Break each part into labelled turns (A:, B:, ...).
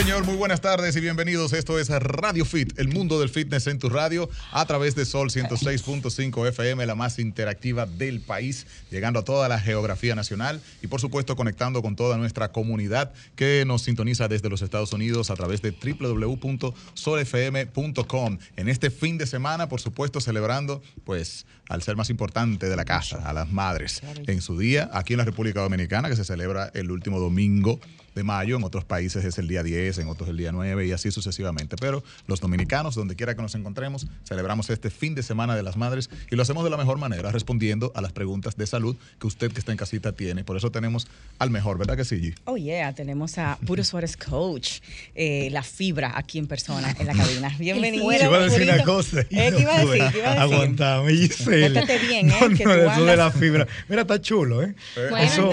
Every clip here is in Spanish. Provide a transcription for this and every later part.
A: señor, muy buenas tardes y bienvenidos. Esto es Radio Fit, el mundo del fitness en tu radio, a través de Sol 106.5 FM, la más interactiva del país, llegando a toda la geografía nacional y por supuesto conectando con toda nuestra comunidad que nos sintoniza desde los Estados Unidos a través de www.solfm.com. En este fin de semana, por supuesto, celebrando pues al ser más importante de la casa, a las madres, en su día, aquí en la República Dominicana, que se celebra el último domingo de mayo, en otros países es el día 10, en otros el día 9 y así sucesivamente. Pero los dominicanos, donde quiera que nos encontremos, celebramos este fin de semana de las madres y lo hacemos de la mejor manera, respondiendo a las preguntas de salud que usted que está en casita tiene. Por eso tenemos al mejor, ¿verdad que sí, G?
B: Oh, yeah, tenemos a Puro Suárez Coach, eh, la fibra aquí en persona, en la cabina. Bienvenido.
C: Te iba a decir una cosa.
B: Eh,
C: no
B: ¿qué iba a
C: pude
B: decir? ¿Qué iba a decir?
C: Aguantame,
B: Bien, ¿eh?
C: No,
B: que
C: no,
B: tú
C: eso de la fibra. Mira, está chulo, ¿eh?
A: Bueno,
C: Eso.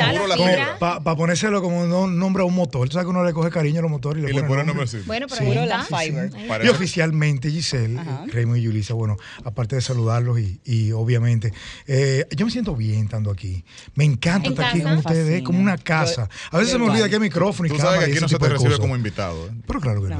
C: Para ponérselo como un nombre a un motor. Tú sabes que uno le coge cariño a los motores y le,
A: Y
C: pone
A: pone
C: nombre.
A: así.
D: Bueno, pero
C: Sí.
D: está.
B: la fiber.
C: Y oficialmente, Giselle,
B: Ajá.
C: eh, Raymond y Yulisa, bueno, aparte de saludarlos y, y obviamente, eh, yo me siento bien estando aquí. Me encanta
D: En
C: estar aquí con ustedes, es como una casa. A veces se me olvida que hay micrófono y
A: Tú sabes que aquí no se te recibe como invitado. ¿eh?
C: Pero claro que
B: No.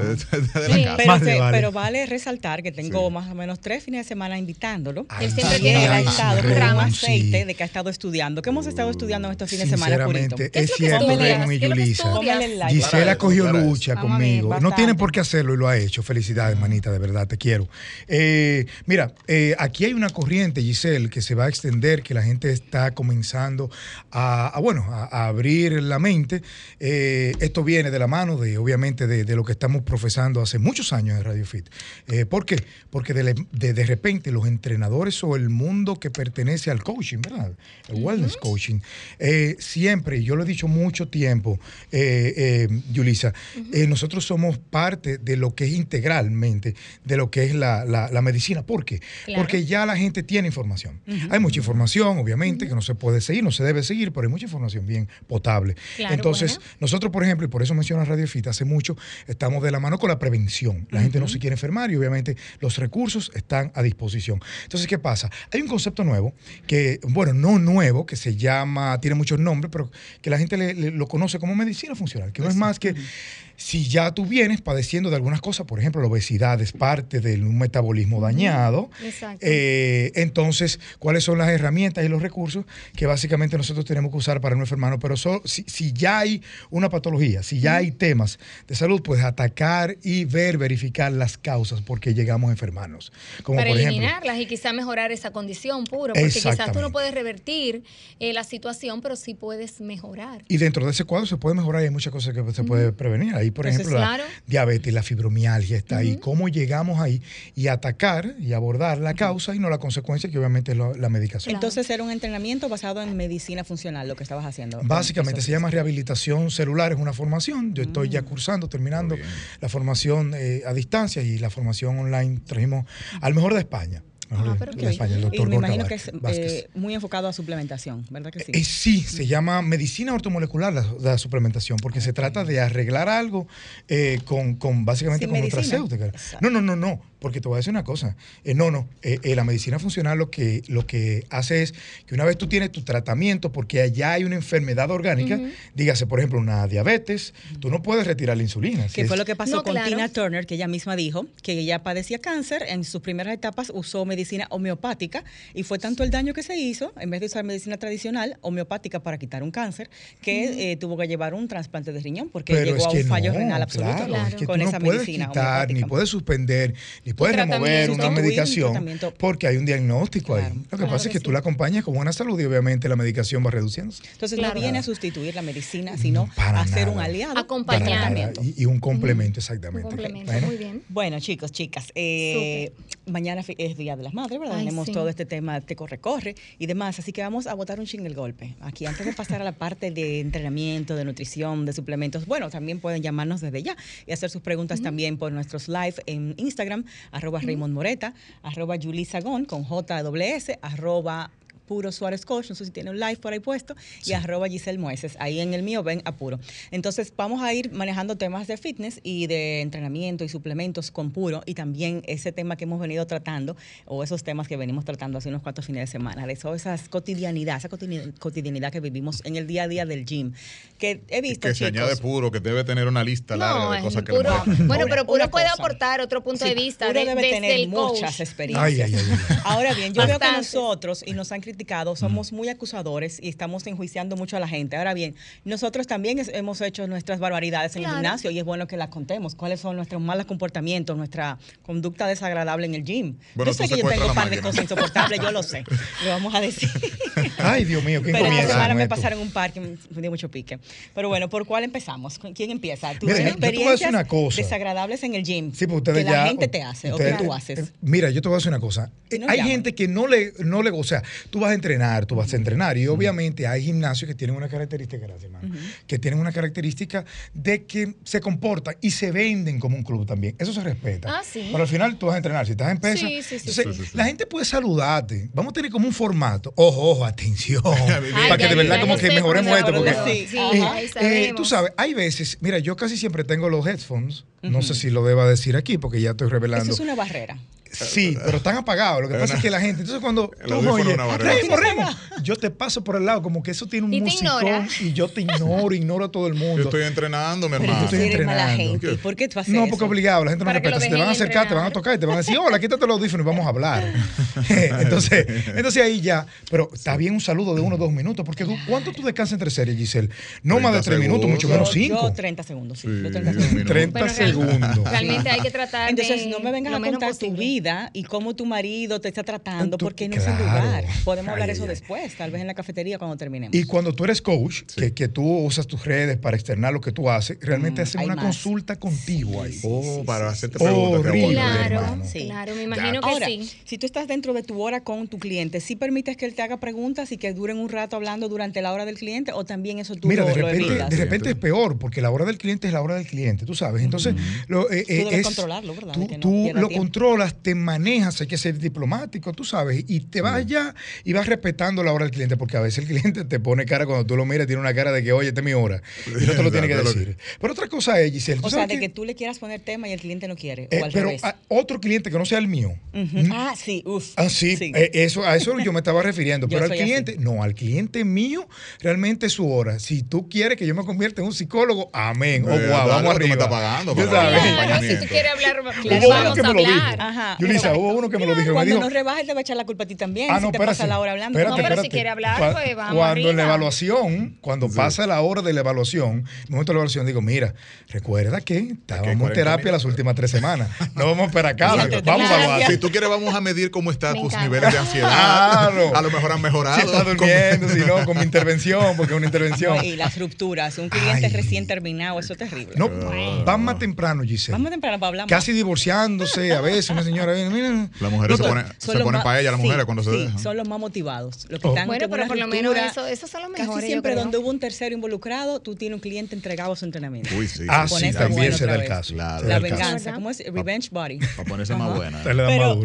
B: Pero,
C: vale.
B: resaltar que tengo más o menos tres fines de semana invitándolo.
D: Él siempre
B: Estado con un aceite de que ha estado estudiando. ¿Qué hemos estado estudiando en estos fines de semana, Purito?
C: Sinceramente,
D: ¿Qué es
C: es
D: lo que
C: cierto? Raymond y
D: ¿Qué es lo que
C: Yulisa. Gisela cogió lucha conmigo. No tiene por qué hacerlo y lo ha hecho. Felicidades, manita, de verdad, te quiero. Eh, mira, eh, aquí hay una corriente, Giselle, que se va a extender, que la gente está comenzando a, a, bueno, a, a abrir la mente. Eh, esto viene de la mano de, obviamente, de, de lo que estamos profesando hace muchos años en Radio Fit. Eh, ¿Por qué? Porque de, de, de repente los entrenadores o el mundo que pertenece al coaching, ¿verdad? El wellness coaching, eh, siempre, y yo lo he dicho mucho tiempo, eh, eh, Yulisa, eh, nosotros somos parte de lo que es integralmente, de lo que es la, la- la medicina. ¿Por qué?
D: Claro.
C: Porque ya la gente tiene información. Hay mucha información, obviamente, que no se puede seguir, no se debe seguir, pero hay mucha información bien potable.
D: Claro,
C: Entonces,
D: bueno.
C: nosotros, por ejemplo, y por eso menciona Radio Fit hace mucho, estamos de la mano con la prevención. La gente no se quiere enfermar y obviamente los recursos están a disposición. Entonces, ¿qué pasa? Hay un concepto nuevo que, bueno, no nuevo, que se llama, tiene muchos nombres, pero que la gente le- lo conoce como medicina funcional, que no es más que si ya tú vienes padeciendo de algunas cosas, por ejemplo, la obesidad es parte de un metabolismo dañado,
D: Exacto.
C: eh, entonces, ¿cuáles son las herramientas y los recursos que básicamente nosotros tenemos que usar para no enfermarnos? Pero so- si, si ya hay una patología, si ya hay temas de salud, pues atacar y ver, verificar las causas por qué llegamos a enfermarnos. Como
D: para
C: por ejemplo,
D: eliminarlas y quizá mejorar esa condición puro, porque quizás tú no puedes revertir eh, la situación, pero sí puedes mejorar.
C: Y dentro de ese cuadro se puede mejorar y hay muchas cosas que se puede prevenir. Ahí, por
B: Entonces,
C: ejemplo,
D: claro.
C: la diabetes, la fibromialgia está ahí. ¿Cómo llegamos ahí y atacar y abordar la causa y no la consecuencia, que obviamente es lo- la medicación?
B: Entonces era un entrenamiento basado en medicina funcional, lo que estabas haciendo.
C: Básicamente se llama rehabilitación celular, es una formación. Yo estoy
B: Mm.
C: ya cursando, terminando la formación eh, a distancia y la formación online trajimos al mejor de España.
D: Ah, pero qué
C: España, el
B: Y
C: doctor
B: me
C: Gorka
B: imagino que es eh, muy enfocado a suplementación, ¿verdad que sí?
C: Eh, sí, se llama medicina ortomolecular la, la suplementación, porque se trata de arreglar algo eh, con, con básicamente
B: Sin
C: con
B: medicina.
C: nutracéutica.
B: Exacto.
C: No, no, no, no, porque te voy a decir una cosa. Eh, no, no, eh, eh, la medicina funcional lo que, lo que hace es que una vez tú tienes tu tratamiento, porque allá hay una enfermedad orgánica, dígase, por ejemplo, una diabetes, tú no puedes retirar la insulina.
B: Que
C: es-
B: fue lo que pasó
D: No,
B: con
D: claro.
B: Tina Turner, que ella misma dijo que ella padecía cáncer. En sus primeras etapas usó medicina homeopática y fue tanto el daño que se hizo, en vez de usar medicina tradicional, homeopática para quitar un cáncer, que eh, tuvo que llevar un trasplante de riñón porque
C: Pero
B: llegó
C: es
B: a
C: que
B: un fallo
C: no,
B: renal absoluto
C: claro,
D: Claro.
C: es que
B: con
C: tú
B: esa
C: no puedes
B: medicina
C: quitar, ni puedes suspender, ni puedes remover una
B: un
C: medicación porque hay un diagnóstico
B: Claro,
C: ahí. Lo que
D: claro
C: pasa es
D: que
C: tú la acompañas con buena salud y obviamente la medicación va reduciéndose.
B: Entonces
D: Claro.
B: no viene a sustituir la medicina, sino
C: No, para
B: a ser un
C: nada.
B: aliado. Tratamiento.
C: y, y un complemento,
D: Un
C: exactamente.
D: complemento,
C: Bueno,
D: muy bien.
B: Bueno, chicos, chicas, eh, mañana es Día de las Madres, ¿verdad?
D: Ay,
B: Tenemos
D: sí.
B: todo este tema de corre-corre y demás, así que vamos a botar un ching el golpe. Aquí, antes de pasar a la parte de entrenamiento, de nutrición, de suplementos, bueno, también pueden llamarnos desde ya y hacer sus preguntas también por nuestros live en Instagram, arroba Raymond Moreta, arroba Julie Sagón con JWS, arroba Puro Suárez Coach, no sé si tiene un live por ahí puesto, y arroba Giselle Mueces. Ahí en el mío ven a Puro. Entonces vamos a ir manejando temas de fitness y de entrenamiento y suplementos con Puro y también ese tema que hemos venido tratando o esos temas que venimos tratando hace unos cuantos fines de semana, de eso, esas cotidianidad, esa cotidi- cotidianidad que vivimos en el día a día del gym. Que he visto
A: que se añade puro, que debe tener una lista larga de cosas que
D: puro,
A: le
D: bueno, pero puro puede
B: cosa.
D: aportar otro punto
B: Sí,
D: de vista
B: Puro
D: de-
B: debe
D: desde
B: tener
D: el coach.
B: muchas experiencias.
C: Ay, ay, ay, ay.
B: Ahora bien, yo veo que nosotros, y nos han criticado, somos muy acusadores y estamos enjuiciando mucho a la gente. Ahora bien, nosotros también es- hemos hecho nuestras barbaridades en
D: Claro.
B: el gimnasio y es bueno que las contemos. ¿Cuáles son nuestros malos comportamientos, nuestra conducta desagradable en el gym?
A: Bueno,
B: yo sé que yo tengo
A: la
B: un par de cosas insoportables, yo lo sé. Lo vamos a decir.
C: Ay, Dios mío, ¿quién
B: Pero esta
C: comienza
B: semana me
C: esto?
B: pasaron un par que me dio mucho pique. Pero bueno, ¿por cuál empezamos? ¿Con ¿Quién empieza? ¿Tú
C: Mira,
B: tienes
C: yo te voy a decir
B: experiencias
C: una cosa.
B: desagradables en el gym
C: Sí, pues ustedes
B: que
C: ya.
B: la gente te hace o
C: ustedes-
B: que tú haces.
C: eh, Mira, yo te voy a decir una cosa.
B: No,
C: hay
B: llaman.
C: gente que no le, no le. O sea, tú vas a entrenar, tú vas a entrenar. Y obviamente hay gimnasios que tienen una característica, gracias, hermano, que tienen una característica de que se comportan y se venden como un club también. Eso se respeta.
D: Ah, sí.
C: Pero al final tú vas a entrenar. Si estás en.
D: Sí, sí,
C: entonces,
A: sí.
C: La gente puede saludarte. Vamos a tener como un formato. Ojo, ojo, atención.
A: Ay,
C: para que de verdad como que mejoremos esto. Porque, eh, tú sabes, hay veces, mira, yo casi siempre tengo los headphones, no sé si lo deba decir aquí porque ya estoy revelando.
B: Eso es una barrera.
C: Sí, pero están apagados. Lo que pasa es que la gente, entonces cuando tú oyes. Remo, Remo, yo te paso por el lado, como que eso tiene un musicón y yo te ignoro, ignoro a todo el
A: Yo
C: mundo.
A: estoy entrenando, mi hermano.
B: eres mala
C: entrenando.
B: gente. ¿Y por qué tú haces
C: No, porque obligado, la gente no respeta. Si te van a acercar, te van a tocar y te van a decir, hola, quítate los audífonos y vamos a hablar. entonces, entonces ahí ya, pero está bien un saludo de uno o dos minutos, porque ¿cuánto tú descansas entre series, Giselle? No más de
A: 30
C: tres minutos, mucho menos
B: Yo-
C: cinco.
B: Yo 30 segundos, sí.
A: Sí,
B: yo 30
A: un
B: segundos.
A: minuto.
C: 30
D: Bueno, real-
C: segundos.
D: Realmente hay que tratar
B: Entonces,
D: de
B: no me vengas a
D: menos
B: contar tu
D: posible.
B: Vida y cómo tu marido te está tratando,
C: Tú-
B: porque no es el
C: claro.
B: lugar. Podemos
C: Ay,
B: hablar
C: ay,
B: eso
C: ay.
B: después, tal vez en la cafetería cuando terminemos.
C: Y cuando tú eres coach, que, que tú usas tus redes para externar lo que tú haces, realmente
B: Mm,
C: hacen una
B: más.
C: consulta contigo ahí.
A: Oh, para hacerte
C: sí.
A: preguntas.
C: Horrible.
D: Claro, claro, me imagino que
B: Ahora,
D: sí.
B: si tú estás dentro de tu hora con tu cliente, ¿sí permites que él te haga preguntas y que duren un rato hablando durante la hora del cliente o también eso tú
C: Mira,
B: lo,
C: de repente,
B: evitas?
C: de repente es peor, porque la hora del cliente es la hora del cliente, tú sabes. Entonces, lo, eh, eh,
B: debes
C: es-
B: controlarlo, ¿verdad?
C: Tú,
B: De que no
C: tú
B: pierda
C: lo
B: tiempo.
C: controlas, te manejas, hay que ser diplomático, tú sabes, y te vas allá y vas respetando la hora del cliente, porque a veces el cliente te pone cara cuando tú lo miras, tiene una cara de que, oye, esta es mi hora, y no te lo tiene que decir. Pero otra cosa es, Giselle,
B: O sea, de que
C: que-
B: tú le quieras poner tema y el cliente no quiere,
C: eh,
B: o al
C: pero
B: revés.
C: a otro cliente que no sea el mío.
B: Ujú. Ah, sí, uff.
C: Ah, sí, eh, eso, a eso yo me estaba refiriendo. Pero al
B: así.
C: cliente, no, al cliente mío, realmente es su hora. Si tú quieres que yo me convierta en un psicólogo, amén. O guau,
A: claro,
C: vamos
A: tú me
C: arriba.
A: estás pagando para
D: Claro, si tú quieres hablar, claro, vamos a hablar.
B: Ajá.
C: Yulisa, hubo uno que me lo dijo. Me
B: Cuando
C: dijo,
B: nos rebajes, te va a echar la culpa a ti también.
C: Ah,
B: si
C: no,
B: te pasa la hora hablando.
C: Espérate,
D: No, pero si quiere hablar, pues, vamos
C: Cuando en la
D: arriba.
C: evaluación, cuando pasa la hora de la evaluación, en el momento de la evaluación, digo, mira, recuerda que estábamos en
A: 40
C: terapia las últimas tres semanas. No vamos a esperar acá. Vamos a evaluar.
A: Si tú quieres, vamos a medir cómo están
D: Me
A: tus niveles de ansiedad.
C: Claro.
A: A lo mejor han mejorado.
C: Si está durmiendo, si no, con mi intervención, porque es una intervención.
B: No, y las rupturas. Un cliente recién terminado, eso es terrible.
C: No, van más temprano, Giselle.
B: Vamos temprano para hablar más.
C: Casi divorciándose, a veces una señora viene, mira.
A: Las mujeres
C: no,
A: se ponen, se ponen
B: más-
A: para ella, las
B: sí,
A: mujeres, cuando se
B: sí,
A: dejan.
B: son los más motivados. Los que
C: Oh.
B: están
D: Bueno, pero por lo menos eso- esos son los mejores,
B: Casi siempre donde hubo un tercero involucrado, tú tienes un cliente entregado a su entrenamiento.
A: Uy, sí.
C: Ah,
A: sí,
C: sí, también se da el caso.
A: Claro.
B: La venganza. ¿cómo es? Revenge body.
A: Para ponerse más buena.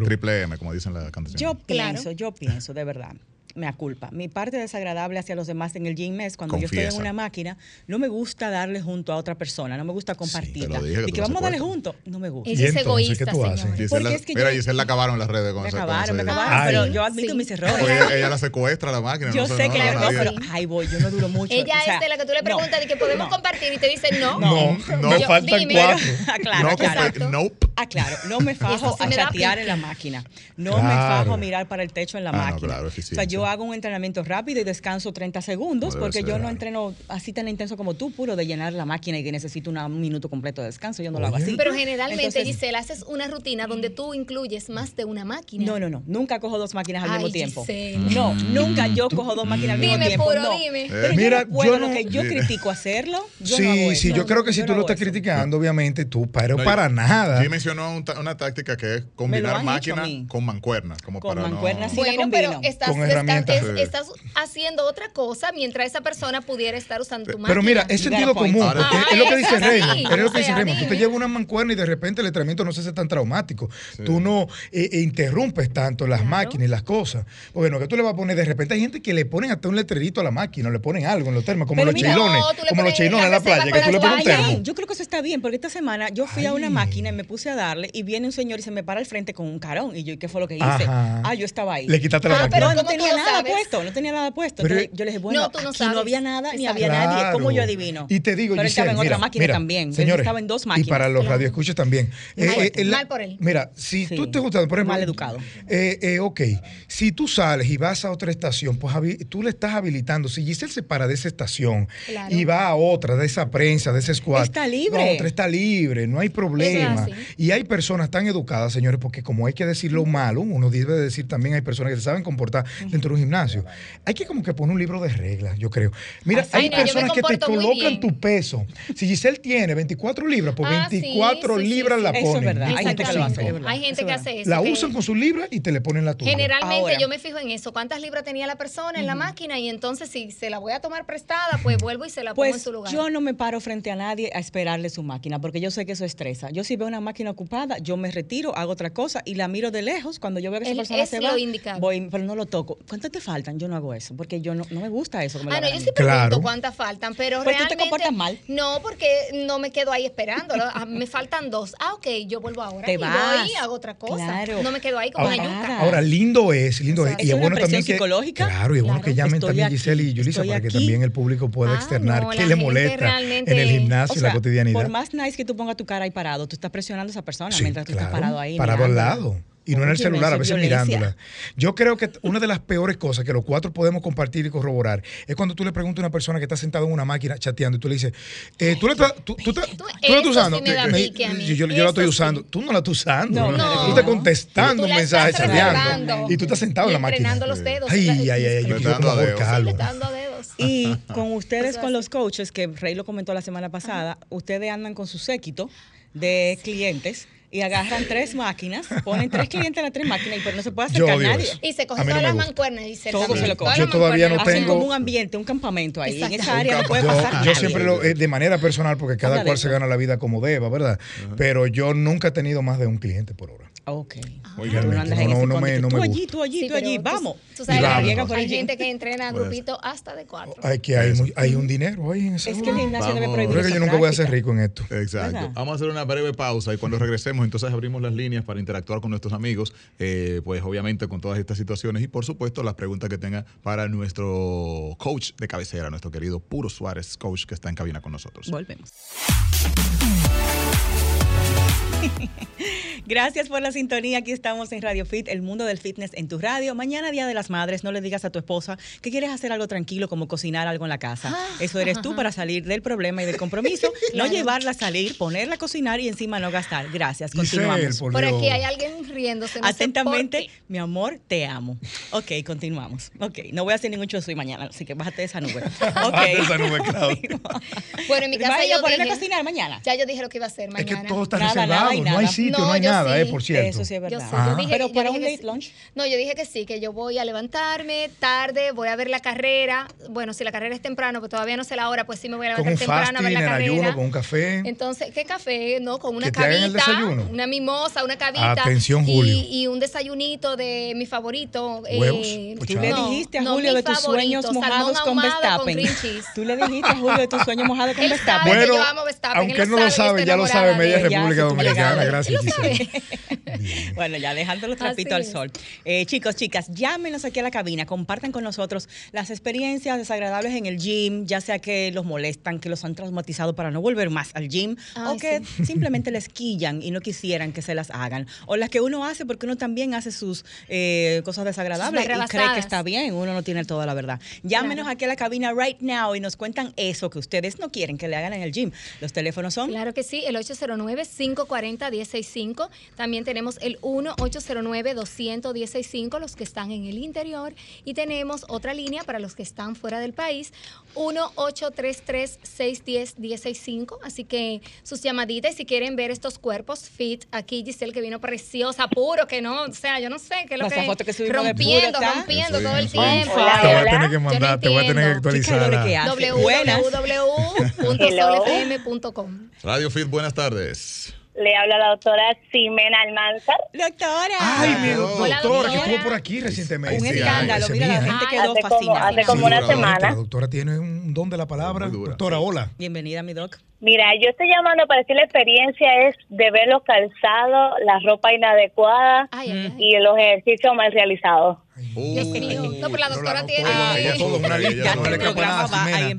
A: Triple M, como dicen las canciones.
B: Yo pienso, yo pienso, de verdad, me culpa. Mi parte desagradable hacia los demás en el gym es cuando yo estoy en una máquina, no me gusta darle junto a otra persona, no me gusta compartirla. y que
A: no
B: vamos a darle juntos, no me gusta.
D: Ella
C: ¿Y
D: es
C: entonces
D: egoísta,
C: qué tú haces?
D: señor.
A: Giselle
B: Porque
A: la-
B: es que
A: mira,
B: yo-
A: Giselle la acabaron en las redes con
B: Me acabaron, me acabaron,
C: Ay.
B: pero yo admito
D: Sí.
B: mis errores.
A: Oye, ella, la secuestra a la máquina.
B: Yo
A: no
B: sé
A: no
B: que no, pero ahí voy, yo no duro mucho.
D: Ella
B: o sea,
D: es de la que tú le
B: no.
D: preguntas de que podemos compartir y te dice no.
C: No,
A: No.
C: me
A: Yo-
C: faltan cuatro.
B: aclaro,
A: no,
B: aclaro.
D: Exacto.
A: nope.
B: Ah, claro, no me fajo a chatear en la máquina. No me fajo a mirar para el techo en la
A: Ah, no,
B: máquina.
A: claro,
B: o sea,
A: eficiencia.
B: Yo hago un entrenamiento rápido y descanso 30 segundos
A: No
B: porque
A: ser,
B: yo no entreno así tan intenso como tú, puro de llenar la máquina y que necesito una- un minuto completo de descanso. Yo no lo hago así.
D: Pero generalmente,
B: Entonces,
D: Giselle, haces una rutina donde tú incluyes más de una máquina.
B: No, no, no. Nunca cojo dos máquinas al
D: Ay,
B: mismo tiempo.
D: Giselle.
B: No, nunca yo cojo dos máquinas al mismo
D: Dime,
B: tiempo.
D: puro,
B: no.
D: dime.
B: Pero
C: Mira,
B: yo no puedo,
C: yo
B: lo
C: no-
B: que yo critico hacerlo, yo
C: sí,
B: no hago
C: sí, yo creo que si tú
B: no
C: lo estás
B: eso.
C: criticando, obviamente tú, pero
A: No,
C: para
A: yo-
C: nada.
A: Yo me mencionó una táctica que es combinar
B: han hecho a
A: máquina
B: mí.
A: con mancuernas. Como
B: Con
A: para
B: mancuernas, sí.
A: no...
B: la
D: Bueno, pero estás-
C: herramientas.
D: es-
A: Sí.
D: estás haciendo otra cosa mientras esa persona pudiera estar usando tu máquina.
C: Pero mira, es sentido común, porque es lo que
D: es
C: dice Raymond. Es lo que dice Raymond. Tú te llevas una mancuerna y de repente el entrenamiento no se hace tan traumático. Tú no eh, eh, interrumpes tanto las
D: Claro.
C: máquinas y las cosas. Porque no, que tú le vas a poner, de repente hay gente que le ponen hasta un letrerito a la máquina, o le ponen algo en los termos, como
B: Pero
C: los chilones,
D: no,
C: como los chilones en la playa, que
D: para
C: tú le
D: el
C: pones un
B: Está
C: termo.
B: bien, Yo creo que eso está bien, porque esta semana yo fui a una máquina y me puse a darle y viene un señor y se me para al frente con un carón. Y yo, ¿y ¿qué fue lo que hice?
C: Ajá.
B: Ah, yo estaba ahí.
C: Le quitaste la
D: Ah,
C: máquina.
D: pero
B: no, no
D: ¿cómo tú
B: tenía
D: lo
B: nada
D: sabes?
B: puesto, no tenía nada puesto.
C: Pero-
B: Entonces, yo le dije, bueno,
D: No, tú no
B: aquí
D: sabes.
B: no había nada ni había nadie. ¿Cómo yo adivino?
C: Y te digo,
B: Pero él estaba en otra máquina
C: mira,
B: también. Él
C: Señores,
B: estaba en dos
C: Y
B: máquinas.
C: para los
D: Claro.
C: radioescuchas también.
D: Mal,
C: la-
D: mal por él.
C: Mira, si
B: Sí.
C: tú te gustas, por ejemplo.
B: Mal educado.
C: Eh, eh, ok, si tú sales y vas a otra estación, pues tú le estás habilitando. Si Giselle se para de esa estación
D: Claro.
C: y va a otra, de esa prensa, de ese squad.
B: Está libre.
C: va a otra, está libre, no hay problema. Y hay personas tan educadas, señores, porque como hay que decir lo malo, uno debe decir también hay personas que se saben comportar dentro de un gimnasio. Hay que como que poner un libro de reglas, yo creo. Mira,
B: Así
C: hay
D: Ay, no, yo me
C: personas que te colocan tu peso. Si Giselle tiene 24 libras, pues
D: Ah, sí,
C: 24
D: sí, sí,
C: libras
D: sí.
C: la
B: Eso es
C: ponen.
B: verdad. Hay gente que lo hace,
C: Cinco.
B: es verdad.
D: Hay gente
B: Eso
D: que hace eso.
C: La
D: que
C: usan con sus libras y te le ponen la tuya.
D: Generalmente
B: Ahora.
D: yo me fijo en eso, cuántas libras tenía la persona en la máquina y entonces si se la voy a tomar prestada, pues vuelvo y se la pongo en
B: Pues
D: su lugar.
B: yo no me paro frente a nadie a esperarle su máquina, porque yo sé que eso estresa. Yo si veo una máquina ocupada, yo me retiro, hago otra cosa y la miro de lejos. Cuando yo veo que esa
D: Es-
B: persona
D: es
B: se
D: lo
B: va,
D: indicado.
B: voy, pero no lo toco. ¿Cuánto te faltan? Yo no hago eso, porque yo no, no me gusta eso. que me
D: Ah, no, yo sí pregunto
C: Claro.
D: cuántas faltan, pero
B: Pues tú te
D: realmente
B: comportas mal.
D: no, porque no me quedo ahí esperándolo. Ah, me faltan dos. Ah, ok, yo vuelvo ahora
B: Te
D: y
B: vas.
D: voy y hago otra cosa.
B: Claro.
D: No me quedo ahí como
C: Ahora,
D: una yuca.
C: ahora, lindo es, lindo
D: O
C: es. Y
B: es una
C: bueno también que.
B: psicológica.
C: Claro, y es bueno
D: Claro.
C: que llamen
B: Estoy
C: también
B: aquí,
C: Giselle y Yulisa para que
B: aquí.
C: también el público pueda
D: Ah,
C: externar
D: no,
C: qué le molesta
D: realmente-
C: en el
B: O
C: gimnasio,
B: sea,
C: la cotidianidad.
B: por más nice que tú pongas tu cara ahí parado, tú estás presionando a esa persona
C: Sí,
B: mientras tú estás parado ahí.
C: Parado al lado. Y no en el celular, a veces
B: violencia.
C: mirándola. Yo creo que una de las peores cosas que los cuatro podemos compartir y corroborar es cuando tú le preguntas a una persona que está sentada en una máquina chateando y tú le dices, eh, ¿tú, la estás, tú, tú, estás- tú la estás usando?
D: sí me a mí.
C: yo, yo la estoy usando.
D: sí.
C: Tú no la estás usando.
B: No,
C: ¿no?
B: no.
C: Tú estás contestando
D: Tú
C: un mensaje chateando. Y tú estás sentado en la máquina.
D: entrenando los dedos.
C: Ay, ay, ay, ay, yo
A: Le
C: quiero
A: dedos.
D: Le.
B: Y con ustedes, con los coaches, que Rey lo comentó la semana pasada, ustedes andan con su séquito de clientes y agarran tres máquinas, ponen tres clientes en las tres máquinas, y pero no se puede
C: Yo
B: acercar nadie.
C: eso.
D: Y se
C: A
D: coge
C: mí no
D: todas las mancuernas y se
B: Todo se lo coge.
D: Todas
C: Yo todavía no.
B: Hacen
C: tengo-
B: como un ambiente, un campamento ahí. En esa área no puede
C: Yo,
B: pasar
C: yo
B: nadie.
C: siempre lo, eh, de manera personal, porque cada cual se gana la vida como deba, ¿verdad? Pero yo nunca he tenido más de un cliente por hora.
B: Ok.
A: Muy
B: Tú
A: bien.
B: no andas
C: No,
B: en
C: no,
B: ese
C: no me- no
B: tú allí, tú allí,
D: Sí,
B: tú allí, vamos.
D: Tú, tú sabes
C: vamos.
D: Hay gente que entrena
A: Puede
D: grupito hasta de cuatro.
C: Hay que hay, mu- hay un dinero ahí en ese
B: Es que el gimnasio debe prohibir
C: Creo que yo nunca voy a ser rico en esto.
A: Exacto.
B: ¿Verdad?
A: Vamos a hacer una breve pausa y cuando regresemos entonces abrimos las líneas para interactuar con nuestros amigos, eh, pues obviamente con todas estas situaciones y por supuesto las preguntas que tengan para nuestro coach de cabecera, nuestro querido Puro Suárez, coach que está en cabina con nosotros.
B: Volvemos. Gracias por la sintonía. Aquí estamos en Radio Fit, el mundo del fitness en tu radio. Mañana, Día de las Madres, no le digas a tu esposa que quieres hacer algo tranquilo como cocinar algo en la casa. Eso eres tú para salir del problema y del compromiso. No llevarla a salir, ponerla a cocinar y encima no gastar. Gracias. Continuamos.
C: por
D: aquí hay alguien riéndose. no
B: Atentamente, mi amor, te amo. Ok, continuamos. Ok, no voy a hacer ningún soy mañana, así que bájate de esa nube.
C: Bájate de
B: Ok.
C: esa nube, claro.
D: Bueno, en mi casa
B: ¿Vas a
D: yo
B: poner a cocinar mañana?
D: ya yo dije lo que iba a hacer
C: Es
D: mañana.
C: que todo está
B: Nada,
C: reservado,
B: nada y
C: no hay
B: nada.
C: sitio, no,
D: No,
C: hay
D: yo
C: nada,
D: sí.
C: eh, por cierto.
B: Eso sí es
D: Yo
B: verdad.
D: sé,
C: Ah.
D: yo dije,
B: Pero
D: yo
B: para un
D: que
B: late
D: sí.
B: lunch.
D: No, yo dije que sí, que yo voy a levantarme tarde, voy a ver la carrera. Bueno, si la carrera es temprano, pues todavía no sé la hora, pues sí me voy a
C: Con
D: levantar
C: un
D: temprano a ver
C: fasting,
D: la
C: en
D: carrera.
C: ayuno, con un café.
D: Entonces, ¿qué café? No, con una cavita,
C: desayuno.
D: una mimosa, una cavita.
C: Atención,
D: y-
C: Julio.
D: Y, un desayunito de mi favorito.
C: ¿Huevos?
D: eh,
B: Tú le dijiste a Julio de tus sueños mojados con Verstappen. Tú le dijiste a Julio de tus sueños mojados con Verstappen.
C: Bueno,
D: yo amo Verstappen,
C: aunque
D: él
C: no lo
D: sabe,
C: ya lo sabe media República Dominicana. Gracias, Giselle.
B: Bueno, ya dejando los trapitos al sol. Eh, chicos, chicas, llámenos aquí a la cabina, compartan con nosotros las experiencias desagradables en el gym, ya sea que los molestan, que los han traumatizado para no volver más al gym, o que
D: sí.
B: simplemente les quillan y no quisieran que se las hagan, o las que uno hace porque uno también hace sus eh, cosas desagradables y cree que está bien, uno no tiene toda la verdad. Llámenos aquí a la cabina right now y nos cuentan eso que ustedes no quieren que le hagan en el gym. Los teléfonos son
D: Claro que sí, el 809-540-165. También tenemos tenemos el 1-809-200-165, los que están en el interior. Y tenemos otra línea para los que están fuera del país, 1-833-610-165. Así que sus llamaditas, si quieren ver estos cuerpos fit, aquí Giselle que vino preciosa, puro, que no, o sea, yo no sé, que es lo que
B: foto que subimos de
D: rompiendo, rompiendo todo el tiempo.
E: Hola,
C: Te voy a tener que
D: no
C: mandar, te voy a tener que.
B: ¿Qué
C: actualizar.
D: www.solfm.com.
A: Radio Fit, buenas tardes.
E: Le habla la doctora Ximena Almanzar.
B: Doctora.
C: Ay, mi
D: Hola,
C: doctora, que
D: doctora.
C: estuvo por aquí recientemente.
B: un escándalo, mira, la gente quedó
E: hace como-
B: fascinada.
E: hace como una
C: Sí,
E: semana.
C: La doctora tiene un don de la palabra. Doctora, hola.
B: Bienvenida, mi doc.
E: Mira, yo estoy llamando para decir la experiencia es de ver los calzados, la ropa inadecuada
D: Ay, ay, ay.
E: y los ejercicios mal realizados.
D: Dios mío. No, pero la
C: Pero
D: doctora tiene.
C: ella todo una lista, no le escapa nada.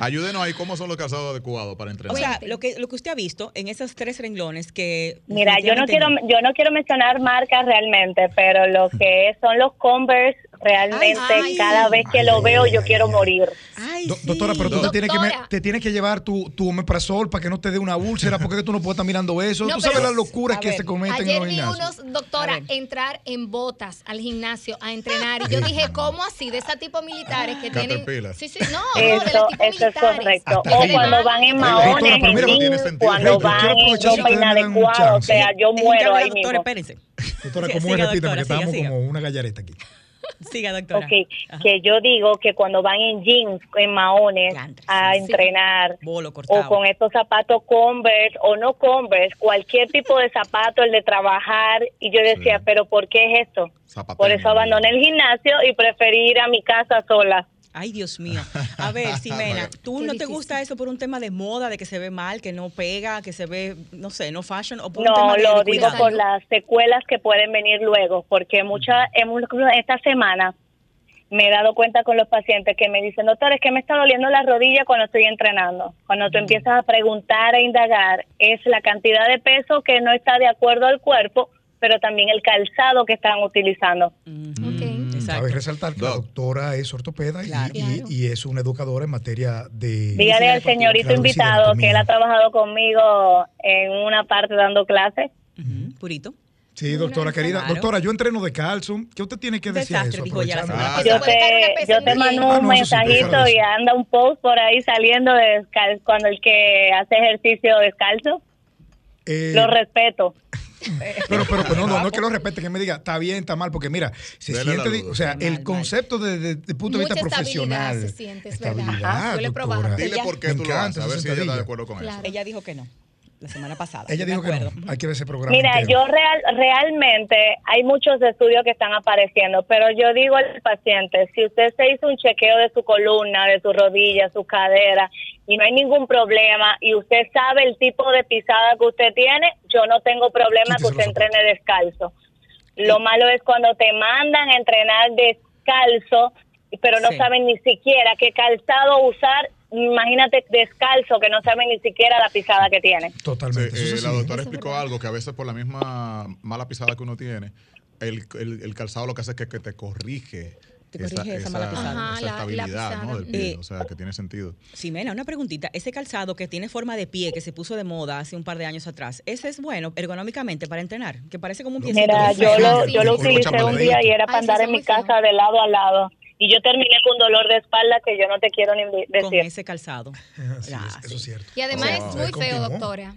A: Ayúdenos ahí, ¿cómo son los calzados adecuados para
B: O
A: entrenar?
B: sea,
D: Cuente.
B: lo que, lo que usted ha visto en esos tres renglones que...
E: Mira, yo no quiero yo no quiero mencionar marcas realmente, pero lo que son los Converse realmente
D: Ay,
E: cada vez que
C: Ay,
E: lo veo
C: ay,
E: yo
C: ay,
E: quiero morir.
B: Ay,
C: Do-
B: sí.
C: Doctora, pero tú te tienes, que, te tienes que llevar tu, tu omeprazol para que no te dé una úlcera, porque tú no puedes estar mirando eso.
D: No,
C: tú sabes las locuras que
B: ver,
C: se cometen en los
D: vi
C: gimnasios.
D: unos, doctora, entrar en botas al gimnasio a entrenar. Y yo dije, ¿cómo así? De ese tipo militares que tienen. Sí, sí, no, no, de
E: Eso, es correcto.
C: Hasta
E: O
C: arriba.
E: cuando van en
C: Doctora,
E: maones, cuando van
C: quiero
E: en inadecuada, o sea, yo muero ahí
B: la doctora,
E: mismo.
B: espérense.
C: Doctora, ¿cómo es? Repítame, que
B: siga.
C: como una gallareta aquí.
B: Siga, doctora.
E: Ok,
B: Ajá.
E: que yo digo que cuando van en jeans, en maones, a
B: sí,
E: entrenar, o con estos zapatos Converse o no Converse, cualquier tipo de zapato, el de trabajar, y yo decía,
A: Sí.
E: pero ¿por qué es esto?
A: Zapatero.
E: Por eso abandoné el gimnasio y preferí ir a mi casa sola.
B: Ay, Dios mío. A ver, Ximena, ¿tú no te gusta eso por un tema de moda, de que se ve mal, que no pega, que se ve, no sé, no fashion? ¿O por un
E: No,
B: tema de,
E: lo
B: de
E: digo por las secuelas que pueden venir luego, porque muchas, hemos- esta semana me he dado cuenta con los pacientes que me dicen, doctor, es que me está doliendo la rodilla cuando estoy entrenando. Cuando tú empiezas a preguntar e indagar, es la cantidad de peso que no está de acuerdo al cuerpo, pero también el calzado que están utilizando.
B: Ujú,
D: Ok.
B: Exacto.
C: Cabe resaltar que la
A: Doc.
C: doctora es ortopeda y-
B: Claro.
C: y,
D: Claro.
C: y es una educadora en materia de...
E: Dígale al señorito
C: Claro, de
E: invitado que él ha trabajado conmigo en una parte dando clases.
B: Ujú, Purito.
C: Sí, doctora querida.
B: Claro.
C: Doctora, yo entreno de calcio. ¿Qué usted tiene que decir a
B: Desastre,
C: eso?
B: ya
A: Ah,
E: Yo te, yo te
D: un
E: mando un
C: Ah, no, sí,
E: mensajito
C: de
E: y anda un post por ahí saliendo descalzo, cuando el que hace ejercicio descalzo.
C: Eh,
E: Lo respeto.
C: Pero, pero, pero no, no, no es que lo respete, que me diga, está bien, está mal, porque mira, se
A: Dele
C: siente, o sea,
B: Mal,
C: el concepto de- de- desde el punto de vista profesional.
D: se siente, es verdad. Ajá, suele
C: doctora.
D: probar.
A: Dile por qué tú lo haces, a ver si ella está de acuerdo con
D: Claro.
A: eso.
B: Ella dijo que no, la semana pasada.
C: Ella dijo que no, hay que ver ese programa.
E: Mira,
C: entero.
E: yo real, realmente hay muchos estudios que están apareciendo, pero yo digo al paciente, si usted se hizo un chequeo de su columna, de su rodilla, su cadera, y no hay ningún problema, y usted sabe el tipo de pisada que usted tiene, yo no tengo problema que usted
C: zapatos.
E: entrene descalzo. Lo malo es cuando te mandan a entrenar descalzo, pero no
B: Sí.
E: saben ni siquiera qué calzado usar. Imagínate descalzo, que no saben ni siquiera la pisada que tiene.
A: Sí,
C: Totalmente. eso
A: eh,
C: sí,
A: la
C: sí.
A: doctora explicó algo que a veces por la misma mala pisada que uno tiene, el, el- el calzado lo que hace es que, que te corrige.
B: Te esa mala pisada.
D: Ajá,
A: esa
D: la- la
A: estabilidad ¿no? del pie,
B: Eh,
A: o sea, que tiene sentido.
B: Ximena, una preguntita. Ese calzado que tiene forma de pie, que se puso de moda hace un par de años atrás, ¿ese es bueno ergonómicamente para entrenar? Que parece como un piecito.
E: Mira, yo lo,
D: Sí,
E: yo lo
D: sí, sí.
E: utilicé un día y era para
D: Ay, sí,
E: andar en mi casa de lado a lado. Y yo terminé con dolor de espalda que yo no te quiero ni di-
B: Con
E: decir.
B: ese calzado.
C: Así
B: Ah,
C: es, eso es cierto.
D: Y además es
A: wow.
D: muy feo,
C: continuó.
D: doctora.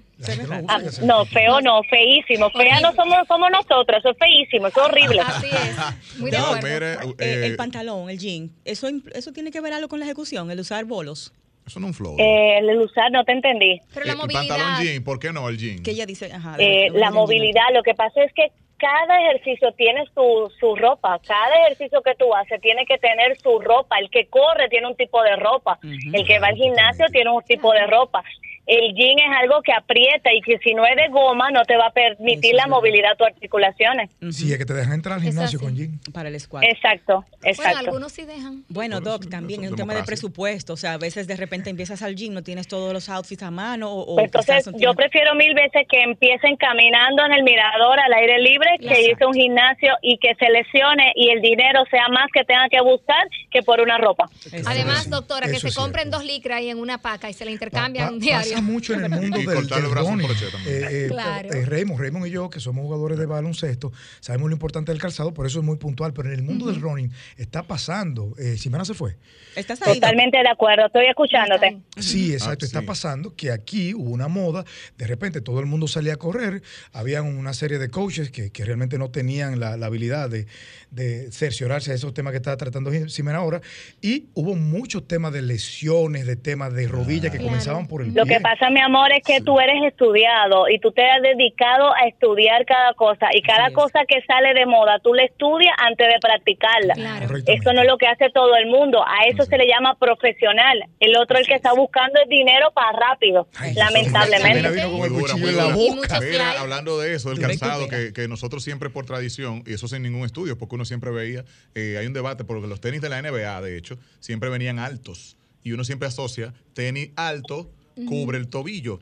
C: No
E: Ah, feo no, feísimo. Fea no somos, somos nosotros, eso es feísimo, eso es horrible.
D: Así es. Muy de
A: No,
D: acuerdo.
A: mire,
B: Eh,
A: eh,
B: el pantalón, el jean, ¿eso, ¿eso tiene que ver algo con la ejecución, el usar bolos?
A: eso no es un flow.
E: Eh, el usar, no te entendí.
D: Pero la
A: el pantalón
D: movilidad.
A: jean, ¿por qué no el jean?
B: Que ella dice, ajá.
E: Eh, la movilidad, lo que pasa es que cada ejercicio tiene su, su ropa, cada ejercicio que tú haces tiene que tener su ropa, el que corre tiene un tipo de ropa, el que va al gimnasio tiene un tipo de ropa. El jean es algo que aprieta y que si no es de goma no te va a permitir la movilidad a tus articulaciones.
C: Sí, es que te dejan entrar al gimnasio con jean.
B: Para el squat.
E: Exacto,
D: Bueno,
E: exacto.
D: algunos sí dejan.
B: Bueno,
A: eso,
B: Doc, también es un tema de presupuesto. O sea, a veces de repente empiezas al gym, no tienes todos los outfits a mano. O,
E: Pues entonces, yo prefiero mil veces que empiecen caminando en el mirador al aire libre, que irse a un gimnasio y que se lesione y el dinero sea más que tenga que buscar que por una ropa.
B: Exacto.
D: Además, doctora, que se compren
C: cierto.
D: dos licras y en una paca y se la
C: Pa-
D: intercambian
C: pa-
D: diario.
C: Pasa mucho en el mundo
A: Y
C: del, running. Eh, eh,
D: Claro.
C: eh, Raymond, Raymond y yo, que somos jugadores de baloncesto, sabemos lo importante del calzado, por eso es muy puntual. Pero en el mundo del running está pasando. Eh, Ximena se fue.
B: ¿Estás ahí?
E: Totalmente de acuerdo, estoy escuchándote.
C: Sí, exacto.
A: Ah,
C: está pasando que aquí hubo una moda, de repente todo el mundo salía a correr, había una serie de coaches que, que realmente no tenían la, la habilidad de, de cerciorarse de esos temas que estaba tratando Ximena ahora, y hubo muchos temas de lesiones, de temas de rodillas que
D: Claro.
C: comenzaban por el
E: Lo
C: pie.
E: que pasa, mi amor, es que tú eres estudiado y tú te has dedicado a estudiar cada cosa y cada cosa que sale de moda, tú la estudias antes de practicarla.
D: Claro.
E: Eso no es lo que hace todo el mundo, a eso se le llama profesional. El otro, el que está buscando el dinero para rápido,
C: Ay,
E: lamentablemente.
C: Vino con el cuchillo en la boca.
A: hablando de eso,
B: y
A: calzado, que, que nosotros siempre por tradición, y eso sin ningún estudio, porque uno siempre veía, eh, hay un debate, porque los tenis de la NBA, de hecho, siempre venían altos. Y uno siempre asocia tenis alto, cubre el tobillo.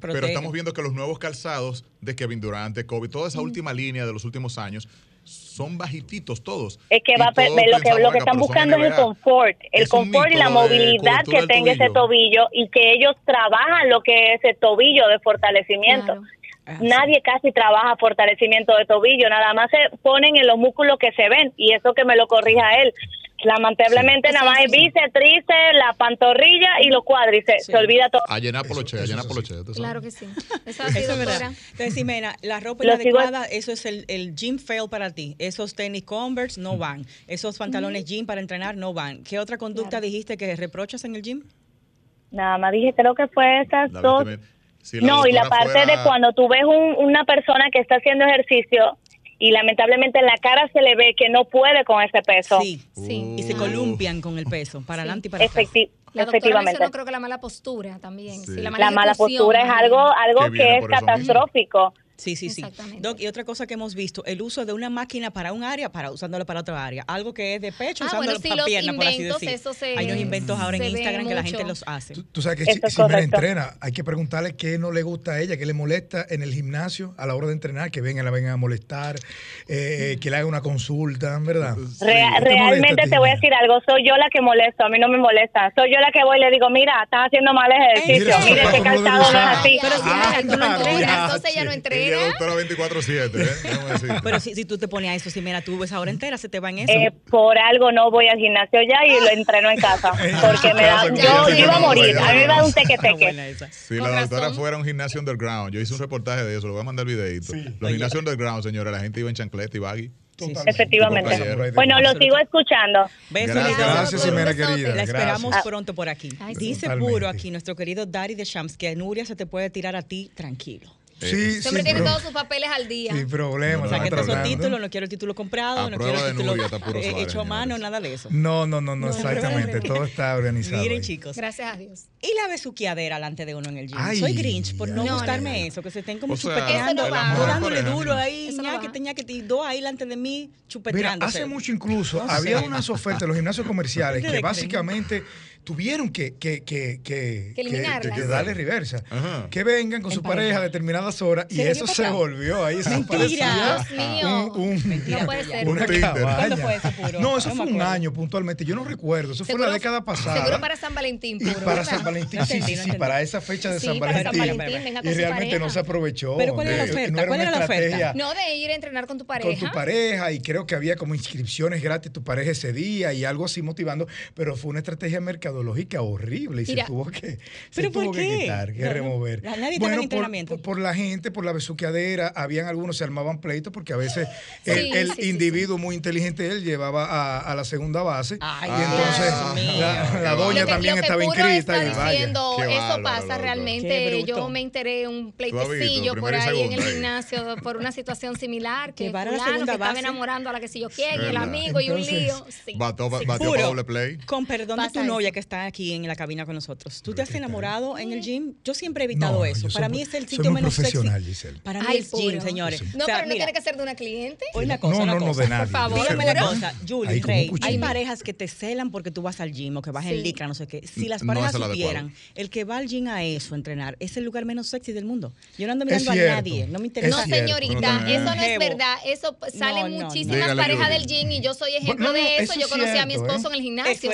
A: Pero estamos viendo que los nuevos calzados de Kevin Durant, de Kobe, toda esa última línea de los últimos años, son bajititos todos.
E: Es que va
A: todos
E: lo que, lo que
A: "Oiga,
E: están buscando es el
A: NBA".
E: confort, el confort y la movilidad que tenga ese
A: tobillo.
E: y que ellos trabajan lo que es ese tobillo de fortalecimiento.
D: Claro.
B: Ah,
E: Nadie casi trabaja fortalecimiento de tobillo, nada más se ponen en los músculos que se ven y eso que me lo corrija él. Lamentablemente nada más es bíceps, tríceps, la pantorrilla y los cuádriceps,
B: Sí.
E: se olvida todo.
A: A llenar poloche, a
C: eso
A: llenar
C: es
A: poloche. ¿tú sabes?
D: Claro que sí. Eso
B: es verdad. Entonces, Ximena, la ropa inadecuada, eso es el, el gym fail para ti. Esos tenis Converse no van. Esos pantalones gym para entrenar no van. ¿Qué otra conducta
D: Claro.
B: dijiste que reprochas en el gym?
E: Nada más dije, creo que fue esas
A: La
E: dos.
A: vestimenta. Si la
E: No, y la parte
A: fuera-
E: de cuando tú ves un- una persona que está haciendo ejercicio y lamentablemente en la cara se le ve que no puede con ese peso.
B: Sí.
D: Sí.
B: Y se
A: Uh.
B: columpian con el peso, para
D: Sí.
B: adelante y para atrás.
E: Efecti-
D: La doctora
E: efectivamente.
D: mencionó creo que la mala postura también.
A: Sí.
D: sí, la,
E: La mala postura es algo, algo
A: Que
E: es
A: mismo.
B: Sí, sí, sí. Doc, y otra cosa que hemos visto, el uso de una máquina para un área, para usándolo para otra área. Algo que es de pecho,
D: Ah,
B: usándolo
D: bueno, sí,
B: para pierna, por así
D: inventos,
B: decir.
D: eso se-
B: Hay unos inventos ahora en Instagram que la gente los hace.
C: Tú, tú sabes que si, si me entrena, hay que preguntarle qué no le gusta a ella, qué le molesta en el gimnasio a la hora de entrenar, que vengan, la vengan a molestar, eh, que le haga una consulta, ¿verdad?
A: Sí.
E: Rea-
C: ¿Qué te molesta
E: realmente
C: ti,
E: te voy a decir algo, soy yo la que molesto, a mí no me molesta, soy yo la que voy y le digo, mira, estás haciendo mal ejercicio,
C: Mira, no lo
E: calzado no es así.
D: Pero si
C: Ah,
D: tú no
C: claro,
D: entrenas,
C: ya,
D: entonces ella no
C: che.
A: Ella es
D: entrena.
A: doctora 24-7, ¿eh?
B: Pero si, si tú te pones a eso, Ximena, tú ves ahora entera, se te va en eso.
E: Eh, por algo no voy al gimnasio ya y lo entreno en casa, porque me da, yo, iba a morir, a mí me da un teque-teque.
A: Si la doctora fuera un gimnasio underground, yo hice un reportaje de eso, le voy a mandar el videito. Los gimnasios underground, señora, la gente iba en chancleta y baggy.
C: Totalmente.
E: Efectivamente. Bueno, lo sigo escuchando.
B: Besos,
A: Gracias.
D: Besote.
C: querida.
B: La esperamos
C: Gracias.
B: pronto por aquí.
D: Ay.
B: Dice
C: Totalmente.
B: puro aquí nuestro querido Dari de Shams que Nuria se te puede tirar a ti tranquilo.
C: Sí,
D: Siempre
C: sí,
D: tiene todos sus papeles al día.
C: Sin problema.
B: O sea, que
C: estamos
B: esos títulos, no quiero el título comprado,
A: A
B: no quiero el título eh, hecho a mano, nada de eso.
C: No, no, no, no, exactamente. Todo está organizado.
B: Miren,
C: ahí.
B: chicos.
D: Gracias a Dios.
B: Y la besuqueadera delante de uno en el gym.
C: Ay,
B: Soy Grinch por no,
D: No,
B: gustarme
D: no, no.
B: eso, que se estén como
A: O sea,
B: chupeteando,
D: no
B: dándole duro ahí,
D: Eso no
B: ñaque,
D: va.
B: te, ñaque, y dos ahí delante de mí
C: Mira,
B: chupeteándose.
C: hace mucho incluso
B: No
C: había unas ofertas en los gimnasios comerciales
B: ¿De
C: que básicamente tuvieron que, que, que, que,
D: Que
C: darle reversa.
A: Ajá.
C: Que vengan con
B: En
C: su
B: pareja.
C: pareja a determinadas horas y
B: ¿Se
C: eso se volvió ahí.
B: Mentira.
D: Dios mío.
C: Un, un-
B: Mentira,
D: No puede ser.
C: una.
B: ¿Cuándo fue eso, Puro?
C: No, eso
B: No
C: fue un año puntualmente. Yo no recuerdo. Eso fue la década pasada.
D: Seguro para San Valentín, puro.
C: para
D: ¿verdad?
C: San Valentín,
B: No
C: sí,
B: entendí,
C: sí, para esa fecha de
D: Sí,
C: San
D: para San
C: Valentín.
D: Con
C: y
D: su
C: realmente
D: pareja.
C: no se aprovechó.
B: ¿Pero cuál era la
C: Eh,
B: oferta?
C: no era
B: ¿Cuál
C: una
B: era la oferta?
C: estrategia
D: No de ir a entrenar con tu
C: con
D: pareja.
C: tu pareja y creo que había como inscripciones gratis tu pareja ese día y algo así motivando, pero fue una estrategia mercadológica horrible y
D: Mira.
C: se tuvo que, se
B: ¿Pero por
C: tuvo que quitar, que
B: No, no.
C: remover.
B: Nadie en
C: bueno, por,
B: entrenamiento.
C: por- por la gente, por la besuqueadera, habían algunos se armaban pleitos porque a veces
D: Sí,
C: el, el
D: sí, sí,
C: individuo muy inteligente él llevaba a, a la segunda base
B: Ay,
C: y entonces la, doña
D: que-
C: también estaba inscrita
D: está
C: y vaya.
D: diciendo, eso
A: bárbaro,
D: pasa realmente. Yo me enteré un pleitecillo por ahí en el gimnasio por una situación similar que
B: Llevar a la
D: fulano que estaba enamorando a la que si yo quién, y el amigo y un lío. Sí.
A: Batió, doble play.
B: Con perdón de tu novia que está aquí en la cabina con nosotros. ¿Tú te has enamorado en el gym? Yo siempre he evitado
C: No,
B: eso.
C: soy
B: Para mí es el sitio menos sexy.
C: Giselle.
B: Para mí
D: Ay,
B: es gym,
D: puro.
B: señores.
D: No,
B: O sea,
D: pero no
B: mira,
D: tiene que ser de una cliente.
B: Una cosa,
C: No,
B: una
C: no, no,
B: cosa.
C: de nadie.
D: Por favor.
B: Dígame la cosa, Julie, Rey, hay parejas que te celan porque tú vas al gym o que vas en licra, no sé qué. Si las
A: No
B: parejas
A: el adecuado.
B: supieran, el que va al gym a eso, a entrenar, es el lugar menos sexy del mundo. Yo no ando mirando a nadie, no me
C: Es
B: interesa.
D: No, señorita,
A: No,
D: eso no es verdad. Eso salen
B: No, no,
D: muchísimas
A: no.
D: Parejas del gym y yo soy ejemplo
C: No, no,
D: de eso. Yo conocí a mi esposo
C: ¿eh?
D: en el gimnasio,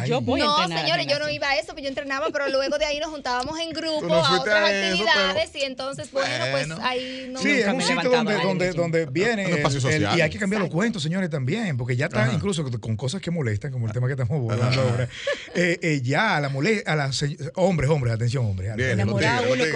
D: no, señores, yo no iba a eso, pero yo entrenaba, pero luego de ahí nos juntábamos en grupo a otras actividades y entonces, bueno, pues ahí no
C: Sí, es un sitio donde, donde, donde viene.
A: Un
C: y hay que cambiar los cuentos, señores, también, porque ya
D: están
C: incluso con cosas que molestan, como el tema que estamos abordando ahora. Eh, eh, ya a la molestia, a las hombres, hombres, atención, hombres.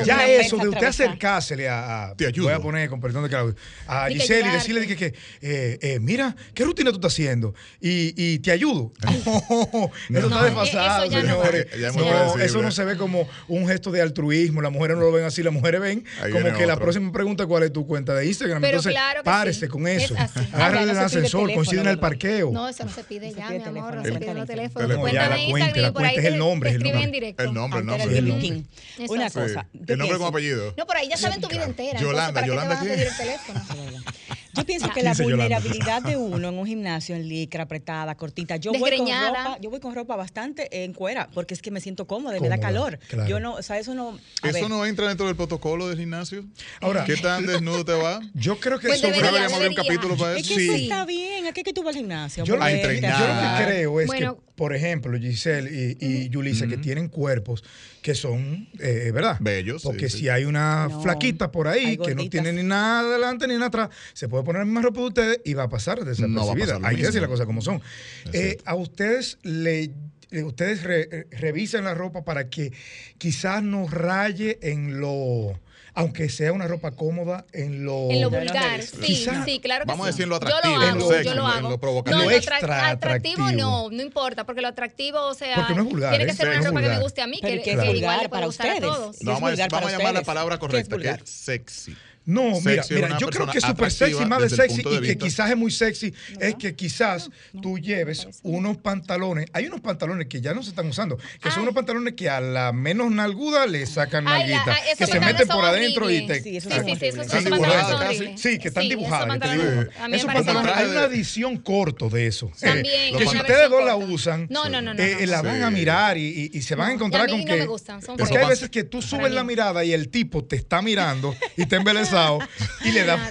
C: Ya eso de usted acercársele a.
A: Te ayudo.
C: Voy a poner, con perdón de Claudio, a Giselle y decirle que, eh, mira, ¿qué rutina tú estás haciendo? Y, y te ayudo. Oh, Eso
D: no,
C: está desfasado,
D: e-, eso
C: señores. No, eso no se ve como un gesto de altruismo. Las mujeres no lo ven así. Las mujeres ven
A: Ahí
C: como que
A: otro.
C: la próxima pregunta cuál es tu cuenta de Instagram.
D: Pero
C: Entonces,
D: claro
C: párese
D: sí.
C: con eso.
D: Es
C: Agárrale
B: no el
C: ascensor, coincide en el parqueo.
D: No, eso no se pide
B: ya, se pide
D: mi amor. No se pide el
A: teléfono.
D: teléfono.
C: Cuenta la cuenta, la cuenta es el nombre. El nombre,
A: el nombre.
B: Una cosa.
A: El nombre como apellido.
D: No, por ahí ya saben tu vida entera.
A: Yolanda, Yolanda.
B: Yo pienso
D: ah.
B: que la vulnerabilidad de uno en un gimnasio, en licra, apretada, cortita. Yo voy con ropa, yo voy con ropa ropa bastante en cuera, porque es que me siento cómoda, y me da calor.
C: Claro.
B: Yo no, o sea, eso no. A
A: ¿Eso
B: ver.
A: no entra dentro del protocolo del gimnasio?
C: Ahora.
A: ¿Qué tan desnudo te va?
C: Yo creo que
D: pues
C: eso
D: debería,
A: debería. un capítulo para eso.
B: Es que
C: sí.
B: eso está bien, aquí es que tú vas al gimnasio.
C: Yo, lo
A: que,
C: yo lo que creo es
D: bueno,
C: que por ejemplo, Giselle y, y Yulisa, que tienen cuerpos que son, eh, ¿verdad?
A: Bellos.
C: Porque si hay una flaquita por ahí que no tiene ni nada adelante ni nada atrás, se puede poner la misma ropa de ustedes y va a pasar desapercibida.
A: No
C: hay que decir las cosas como son. Eh, a ustedes le ustedes revisan la ropa para que quizás no raye en lo aunque sea una ropa cómoda en lo,
D: en lo vulgar. Sí,
C: Quizá,
D: sí, claro que
A: Vamos
D: sí.
A: a
D: decirlo
A: atractivo.
D: Yo
C: lo
D: hago, en
C: lo,
A: sexy,
D: yo lo hago.
A: En lo provocativo.
D: No,
C: lo extra
D: atractivo,
C: atractivo,
D: no, no importa, porque lo atractivo, o sea,
C: no vulgar,
D: tiene que
C: ¿eh?
D: ser
C: sí,
D: una
C: no
D: ropa que me guste a mí, que,
B: que,
D: que igual le puede
B: para
D: gustar
B: ustedes.
D: a
B: todos.
A: No, vamos, a, vamos a llamar la palabra correcta, que es sexy.
C: No, mira, mira yo creo que es súper sexy, más de sexy, y que quizás es muy sexy, es que quizás no, tú lleves unos pantalones. Hay unos pantalones que ya no se están usando, que son unos pantalones que a la menos nalguda le sacan nalguita, que se meten por adentro y te.
B: Sí,
D: sí, sí, sí.
A: Sí,
C: que están dibujadas.
D: Esos pantalones,
C: hay una edición corto de eso. Eh, que si ustedes dos la usan, eh, la van a mirar y, se van a encontrar con que. Porque hay veces que tú subes la mirada y el tipo te está mirando y te embeleza y le da.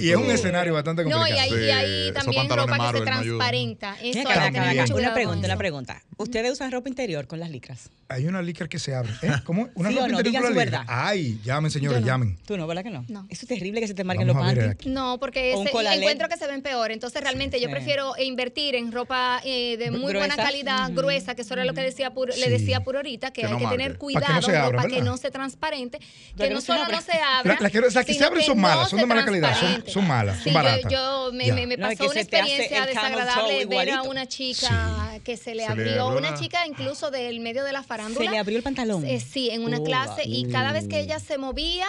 C: Y, es un escenario bastante complicado.
A: No,
D: y
A: ahí,
D: también ropa que se transparenta. Eso que
B: una pregunta, una pregunta. ¿Ustedes usan ropa interior con las licras?
C: Hay una licra que se abre. ¿Eh? ¿Cómo? ¿Una
B: ¿Sí
C: ropa interior con
B: verdad.
C: Ay, llamen, señores, llamen.
B: Tú no, ¿verdad que no?
D: No.
B: Eso es terrible que se te marquen los panties.
D: No, porque ese, encuentro que se ven peor. Entonces, realmente, yo prefiero invertir en ropa eh, de muy buena calidad, gruesa, que eso era lo que decía le decía Puro ahorita, que, hay que tener cuidado para que no se transparente, que no solo no se abra
C: las que, se abren son malas, son de mala calidad, son, malas, baratas.
D: Yo, me, pasó una experiencia desagradable ver a una chica que se le abrió, una... chica incluso del medio de la farándula.
B: Se le abrió el pantalón.
D: Eh, sí, en una
B: oh,
D: clase y cada vez que ella se movía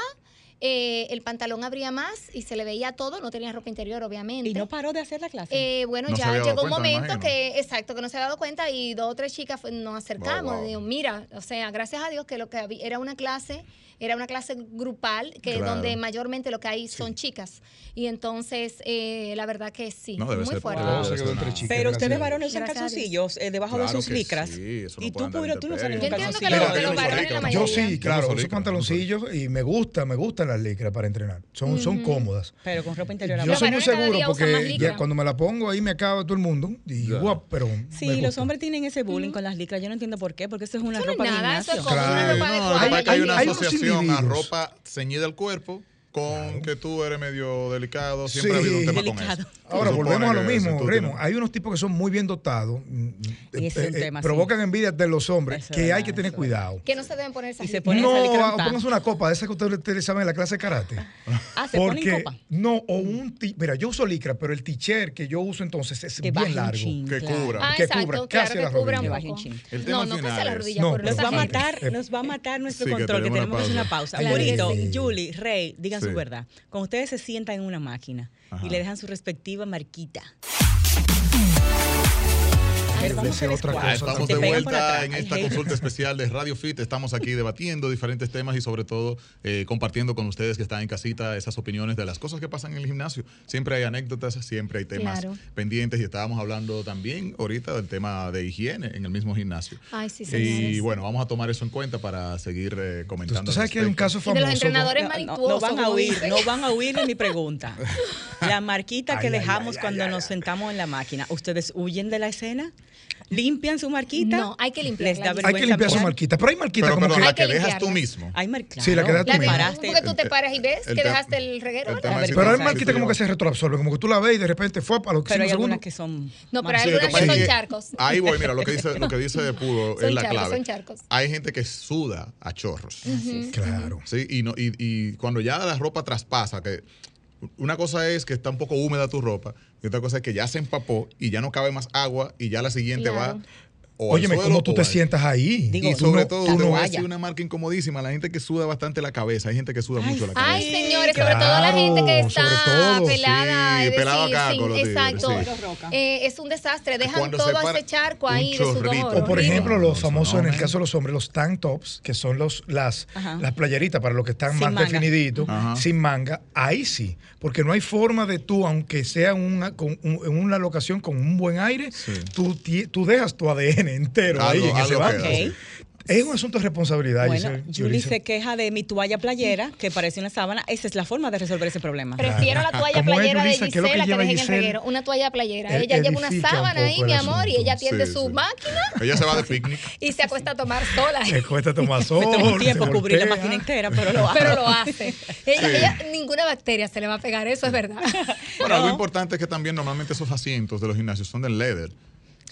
D: eh, el pantalón abría más y se le veía todo, no tenía ropa interior, obviamente.
B: Y no paró de hacer la clase.
D: Eh, bueno, ya llegó un momento que, exacto, que no se había dado cuenta y dos o tres chicas nos acercamos.
A: Wow,
D: mira, o sea, gracias a Dios que lo que había, era una clase, era una clase grupal, que donde mayormente lo que hay son chicas. Y entonces, eh, la verdad que sí,
A: no,
D: muy
A: ser,
D: fuerte.
A: Wow,
C: chicas,
B: Pero ustedes varones usan calzoncillos eh, debajo de sus licras.
A: Sí,
B: y tú, tú no
D: Yo entiendo que los varones
C: Yo sí, claro,
A: uso
C: pantaloncillos y me gusta, me gusta las licras para entrenar. Son, son cómodas.
B: Pero con ropa interior.
C: Yo soy muy seguro porque cuando me la pongo ahí me acaba todo el mundo. Y yeah. pero.
B: Sí, los hombres tienen ese bullying con las licras. Yo no entiendo por qué, porque eso es una
D: eso
B: ropa
D: no es nada,
A: no, hay, una asociación a ropa ceñida al cuerpo con que tú eres medio delicado, siempre ha habido un tema
B: delicado.
A: con eso.
C: Ahora, volvemos a lo mismo, Remo. Hay unos tipos que son muy bien dotados, mm,
B: mm,
C: eh, eh,
B: provocan sí.
C: envidia de los hombres, que hay que tener cuidado.
D: Que no se deben poner esas
B: se ponen
C: No, pónganse una copa de esas que ustedes, ustedes saben en la clase de karate.
B: ah, ¿se
C: Porque,
B: copa?
C: No, o un... Mira, yo uso licra, pero el t-shirt que yo uso entonces es
B: que
C: bien largo.
B: Chin,
A: que cubra.
D: Ah,
C: que cubra, casi
D: que
C: la
D: cubra
A: El tema
D: no, no
A: casi
D: la rodilla.
B: Nos va a matar nuestro control, que
A: tenemos una pausa.
B: Julie, Rey, digan su verdad. Cuando ustedes se sientan en una máquina y le dejan su respectiva marquita.
A: Estamos de vuelta en esta consulta especial de Radio Fit. Estamos aquí debatiendo diferentes temas y sobre todo eh, compartiendo con ustedes que están en casita esas opiniones de las cosas que pasan en el gimnasio. Siempre hay anécdotas, siempre hay temas pendientes y estábamos hablando también ahorita del tema de higiene en el mismo gimnasio.
D: Ay, sí.
A: Y bueno, vamos a tomar eso en cuenta para seguir eh, comentando.
C: ¿Tú sabes que hay un caso
D: famoso? De los entrenadores
B: mariposos. No, van a
D: huir,
B: no van a huir de mi pregunta. La marquita que dejamos cuando nos sentamos en la máquina, ¿ustedes huyen de la escena? Limpian su marquita.
D: No, hay que
B: les da
D: Hay que
C: que limpiar su marquita, pero hay marquitas
A: Pero,
C: como
A: pero
C: que...
A: la
D: que
A: que dejas tú mismo.
B: Hay marquitas.
C: Sí, la que das
D: La
C: tú
D: de-
C: mismo.
B: Paraste.
D: porque tú te paras y ves
A: el
D: que
A: te-
D: dejaste el reguero.
C: Pero hay
A: si
C: como que se retroabsorben, como que tú la ves y de repente fue a los
B: Pero hay algunas
C: segundos.
B: que son.
D: No, pero hay
A: Sí, que
D: algunas que son
A: que
D: charcos.
A: Ahí voy, mira, lo que dice, lo que dice Puro
D: Son
A: es la clave.
D: son charcos.
A: Hay gente que suda a chorros.
C: Claro.
A: ¿sí? Y, no, y, y cuando ya la ropa traspasa, que una cosa es que está un poco húmeda tu ropa, y otra cosa es que ya se empapó y ya no cabe más agua y ya la siguiente va. O al
C: Óyeme,
A: suelo
C: ¿cómo tú
A: o
C: te
A: al-
C: sientas ahí?
B: Digo,
A: Y sobre
C: no-
A: todo,
C: tú
A: te
C: no-
A: voy a
B: vaya.
A: decir una marca incomodísima. La gente que suda bastante la cabeza. Hay gente que suda
B: Ay,
A: mucho la cabeza.
D: Ay,
B: Sí,
D: señores, sobre todo la gente que está
C: sobre todo,
D: pelada.
A: sí,
D: es
A: pelado
D: decir,
A: acá
D: sin-
A: con los tigres,
D: exacto.
A: sí.
D: Eh, es un desastre. Dejan
A: Cuando
D: todo ese charco ahí de sudor.
C: O por ejemplo, los famosos,
A: no,
C: en el caso de los hombres, los tank tops, que son los, las,
B: Ajá.
C: las playeritas para los que están
B: Sin
C: más
B: manga.
C: definiditos,
A: Ajá.
C: sin manga, ahí sí, porque no hay forma de tú, aunque sea una, con un- en una locación con un buen aire,
A: Sí.
C: tú, tú dejas tu ADN entero ahí
A: Algo-
C: en ese banco. Es un asunto de responsabilidad.
B: Bueno,
C: Giselle,
B: Julie se queja de mi toalla playera, que parece una sábana. Esa es la forma de resolver ese problema.
D: Prefiero la toalla
C: ¿Cómo es,
D: playera de
C: que
D: Gisela que,
C: lleva
D: dejen en el reguero. Una toalla playera.
C: E-
D: Ella lleva una
C: un
D: sábana ahí, mi amor, y ella atiende
A: Sí,
D: su
A: sí.
D: máquina
A: Ella se va de picnic.
D: y se acuesta a tomar sola.
C: Me cuesta tomar sol.
B: Me toma un tiempo
C: se
B: cubrir la máquina entera, pero lo hago.
D: Pero lo hace. Ella,
A: Sí.
D: ella- ninguna bacteria se le va a pegar, eso es verdad.
A: Bueno, algo importante es que también normalmente esos asientos de los gimnasios son del leather.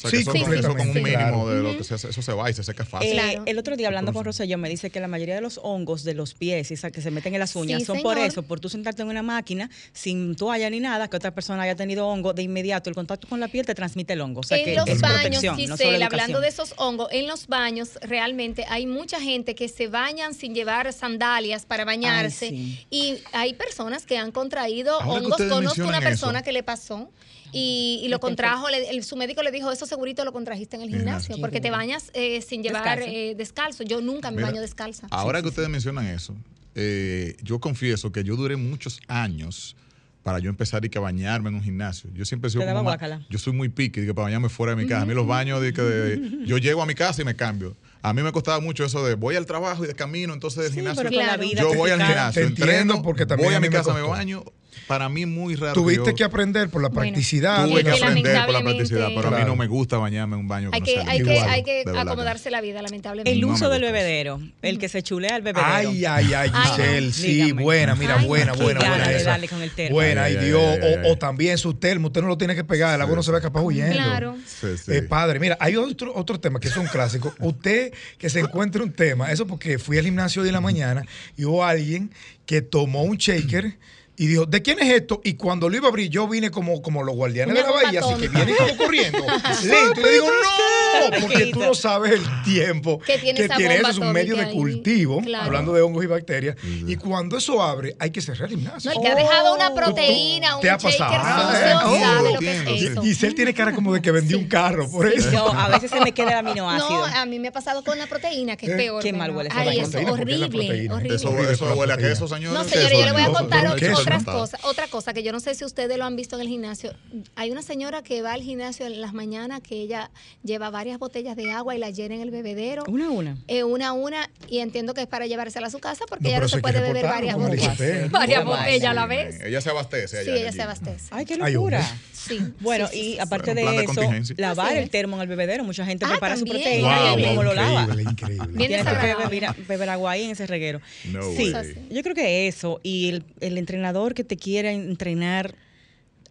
A: O sea,
C: Sí,
A: que eso, con un mínimo
C: claro.
A: de lo que se hace, eso se va y se seca fácil.
B: Eh,
D: Claro.
B: El otro día hablando con Roselló me dice que la mayoría de los hongos de los pies, esa que se meten en las uñas,
D: Sí,
B: son por eso, por tú sentarte en una máquina sin toalla ni nada, que otra persona haya tenido hongo, de inmediato el contacto con la piel te transmite el hongo. O sea
D: en
B: que
D: los
B: es
D: baños,
B: protección, no solo
D: Giselle, hablando de esos hongos, en los baños realmente hay mucha gente que se bañan sin llevar sandalias para bañarse
B: sí.
D: y hay personas que han contraído
A: Ahora
D: hongos. Conozco una persona
A: eso.
D: que le pasó y, y lo contrajo, le- el- su médico le dijo, eso segurito lo contrajiste en el
A: Gimnasio.
D: porque te bañas eh, sin llevar
B: Descalzo.
D: eh, descalzo. Yo nunca me
A: Mira,
D: baño descalza.
A: Ahora que ustedes mencionan eso, eh, yo confieso que yo duré muchos años para yo empezar y que a bañarme en un gimnasio. Yo siempre he sido
B: Te daba
A: como más- yo soy muy pique, digo, para bañarme fuera de mi casa. A mí los baños de que de- yo llego a mi casa y me cambio. A mí me costaba mucho eso de voy al trabajo y de camino, entonces del
B: Sí,
A: gimnasio.
B: pero
A: yo voy al gimnasio, entreno,
C: porque también
A: voy a
C: a
A: mi
C: me
A: casa, me baño. Para mí muy raro.
C: Tuviste
A: yo-
C: que aprender por la
D: Bueno,
C: practicidad.
A: Tuve que aprender por la practicidad, pero a mí no me gusta bañarme en un baño.
D: hay
A: no
D: que,
A: sea
D: hay que,
C: igual,
D: hay que
A: de
D: acomodarse la vida, lamentablemente.
B: El
A: No
B: uso del bebedero, el que se chulea al bebedero.
C: Ay, ay, ay, Giselle,
D: no.
C: sí,
B: Dígame.
C: buena, mira,
D: Ay,
C: buena, buena, buena
B: de
C: esa.
B: darle con el termo.
C: Buena,
A: Ay,
C: Dios,
A: ay, ay,
C: o,
A: ay.
C: o también su termo, usted no lo tiene que pegar, el agua no se va a escapar huyendo.
D: Claro.
A: Sí, sí.
C: Eh, padre, mira, hay otro, otro tema que es un clásico. Usted que se encuentre un tema, eso porque fui al gimnasio hoy en la mañana y hubo alguien que tomó un shaker y dijo, ¿de quién es esto? Y cuando lo iba a abrir, yo vine como, como los guardianes de la bahía, así que vienen como corriendo. lento. Y le digo, no, porque tú no sabes el tiempo
D: Que tiene esa
C: tiene eso. Es un medio de
D: ahí.
C: cultivo,
D: Claro.
C: hablando de hongos y bacterias. Y cuando eso abre, hay que cerrar el gimnasio.
D: No, el que ha dejado una
B: Oh.
D: proteína, un
C: ¿Te ha
D: shaker
C: pasado?
D: sucio,
C: Ah,
D: sabe
A: oh,
D: lo que es eso.
C: Giselle tiene cara como de que vendió un carro, por eso.
B: Yo, a veces se me queda el aminoácido.
D: No, a mí me ha pasado con la proteína, que es
C: ¿Qué?
D: peor.
B: Qué mal huele esa
D: Ay, eso horrible, horrible.
A: Eso, eso huele a queso, señores.
D: No, señores, yo le voy a contar otras
A: ¿no?
D: cosas. Otra cosa que yo no sé si ustedes lo han visto en el gimnasio. Hay una señora que va al gimnasio en las mañanas que ella lleva varias botellas de agua y la llena en el bebedero.
B: Una a una.
D: eh, una a una y entiendo que es para llevársela a su casa porque
C: No,
D: ella no se puede beber varias botellas. Varias botellas a la vez.
A: Ella se abastece.
D: Sí,
A: allá
D: ella
A: el
D: se abastece.
B: Ay, qué locura.
D: Sí.
B: Bueno,
D: sí, sí,
B: y aparte de eso, lavar el termo en el bebedero. Mucha gente
D: Ah,
B: prepara su
D: también.
B: proteína
D: Wow,
B: y cómo lo lava.
C: increíble,
B: Tienes que beber, beber agua ahí en ese reguero.
A: No
B: sí,
A: way.
B: yo creo que eso. Y el, el entrenador que te quiera entrenar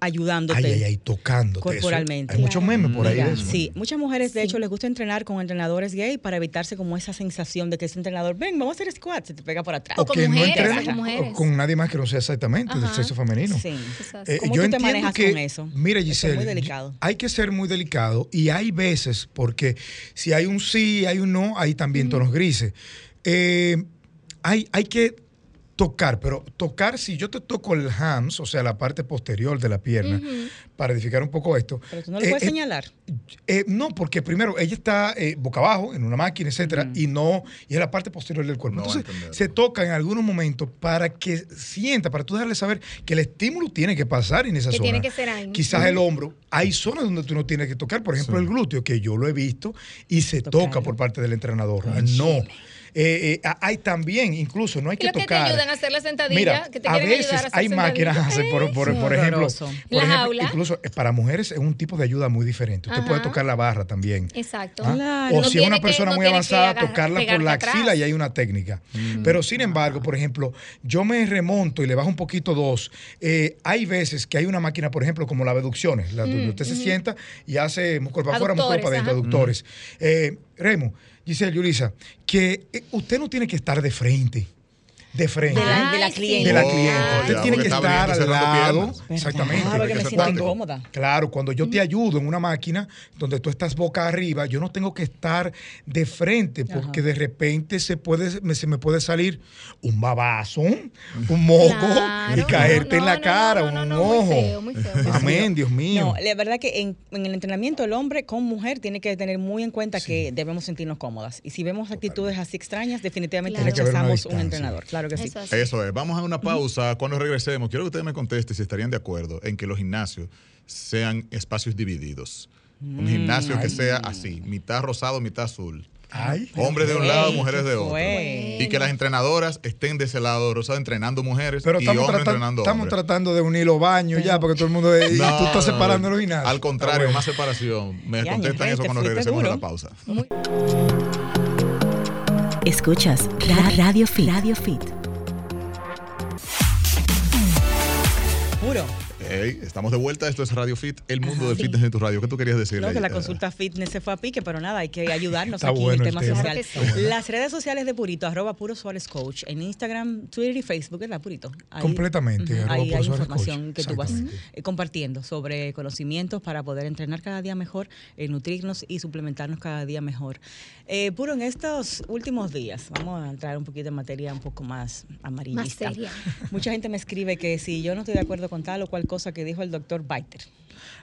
B: ayudándote.
C: Ay, ay, ay, tocándote. eso.
B: Corporalmente.
C: Hay muchos memes por ahí
B: Mira,
C: de eso.
B: Sí, muchas mujeres de
D: Sí.
B: hecho les gusta entrenar con entrenadores gay para evitarse como esa sensación de que ese entrenador, ven, vamos a hacer squat, se te pega por atrás.
D: O con
C: que
D: mujeres,
C: no
D: o con mujeres.
C: con nadie más que no sea exactamente del
D: Ajá.
C: sexo femenino.
B: Sí.
C: Eh,
B: ¿Cómo
C: yo
B: tú te
C: entiendo
B: manejas
C: que,
B: con eso?
C: Mira,
B: Eso es
C: Giselle,
B: muy delicado.
C: hay que ser muy delicado y hay veces, porque si hay un sí, hay un no, hay también tonos grises. Eh, hay, hay que tocar, pero tocar, si yo te toco el hams, o sea, la parte posterior de la pierna, para edificar un poco esto.
B: Pero tú no le
C: eh,
B: puedes
C: eh,
B: señalar.
C: eh, no, porque primero ella está eh, boca abajo en una máquina, etcétera, y no, y es la parte posterior del cuerpo.
A: No
C: Entonces, se toca en algunos momentos para que sienta, para tú dejarle saber que el estímulo tiene que pasar en esa
D: Que
C: zona.
D: tiene que ser ahí.
C: Quizás el hombro. Hay zonas donde tú no tienes que tocar, por ejemplo,
A: Sí.
C: el glúteo, que yo lo he visto y se
B: Tocarlo.
C: toca por parte del entrenador. No. Eh, eh, hay también, incluso, no hay que
D: lo que te
C: tocar.
D: ayudan a hacer la sentadilla,
C: Mira,
D: que te
C: a veces
D: ayudar a hacer
C: hay máquinas, hacer, por, por-
B: Sí,
C: por ejemplo, por ejemplo, incluso para mujeres es un tipo de ayuda muy diferente. Usted puede tocar la barra también.
D: Exacto.
C: ¿Ah?
B: Claro.
C: O
D: No
C: si es una
D: que-
C: persona
D: no
C: muy avanzada,
D: agarrar-
C: tocarla por la
D: atrás.
C: axila y hay una técnica. Pero sin embargo, por ejemplo, yo me remonto y le bajo un poquito dos. Eh, hay veces que hay una máquina, por ejemplo, como las abducciones, la donde usted se sienta y hace músculo para afuera, músculo para
D: Aductores,
C: adentro, aductores. Eh, Remo, Giselle, Yulisa, que eh, usted no tiene que estar de frente. De frente.
B: De la, de cliente.
C: de la
A: Oh,
C: clienta. Usted
A: ya,
C: tiene que estar al lado. Exactamente.
B: Ah, porque me siento
C: Cuando-
B: incómoda.
C: Claro, cuando yo te ayudo en una máquina donde tú estás boca arriba, yo no tengo que estar de frente porque de repente se puede me- se me puede salir un babazo, un moco
D: Claro,
C: y caerte
D: no,
C: en la
D: no,
C: cara,
D: no, no,
C: un ojo.
D: feo, muy feo, muy feo.
C: Amén, Dios mío.
B: No, la verdad que en, en el entrenamiento el hombre con mujer tiene que tener muy en cuenta que debemos sentirnos cómodas. Y si vemos actitudes así extrañas, definitivamente
D: Claro.
C: Que
B: rechazamos un entrenador. Claro que sí.
D: Eso
A: es. Vamos a una pausa. Cuando regresemos, quiero que ustedes me contesten si estarían de acuerdo en que los gimnasios sean espacios divididos. Un
B: Mm.
A: gimnasio que sea así, mitad rosado, mitad azul.
C: Ay,
A: Hombres de un lado,
B: ¿qué
A: mujeres de otro. Y que las entrenadoras estén de ese lado rosado entrenando mujeres
C: pero
A: y
C: estamos,
A: hombres
C: tratan-
A: entrenando
C: estamos
A: hombres.
C: tratando de unir los baños ya, porque todo el mundo. y
A: No,
C: tú estás separando los gimnasios.
A: Al contrario,
C: bueno.
A: más separación. Me
B: Ya,
A: contestan eso cuando regresemos de la pausa.
F: Escuchas Ra- Radio Fit. Radio Fit.
B: Puro.
A: Hey, estamos de vuelta. Esto es Radio Fit, el mundo del fitness en tu radio. ¿Qué tú querías decirle?
B: No, que la consulta fitness se fue a pique, pero nada, hay que ayudarnos
C: Está
B: aquí
C: bueno
B: en
C: el
B: el tema social.
D: Claro sí.
B: Las redes sociales de Purito, arroba Puro Suárez Coach, en Instagram, Twitter y Facebook, ¿verdad, Purito? Ahí-
C: Completamente,
B: Ujú,
C: arroba
B: Ahí hay información
C: Coach,
B: que tú vas eh, compartiendo sobre conocimientos para poder entrenar cada día mejor, eh, nutrirnos y suplementarnos cada día mejor. Eh, Puro, en estos últimos días, vamos a entrar un poquito en materia un poco más amarillista.
D: Más seria.
B: Mucha gente me escribe que si yo no estoy de acuerdo con tal o cual cosa que dijo el doctor Biter.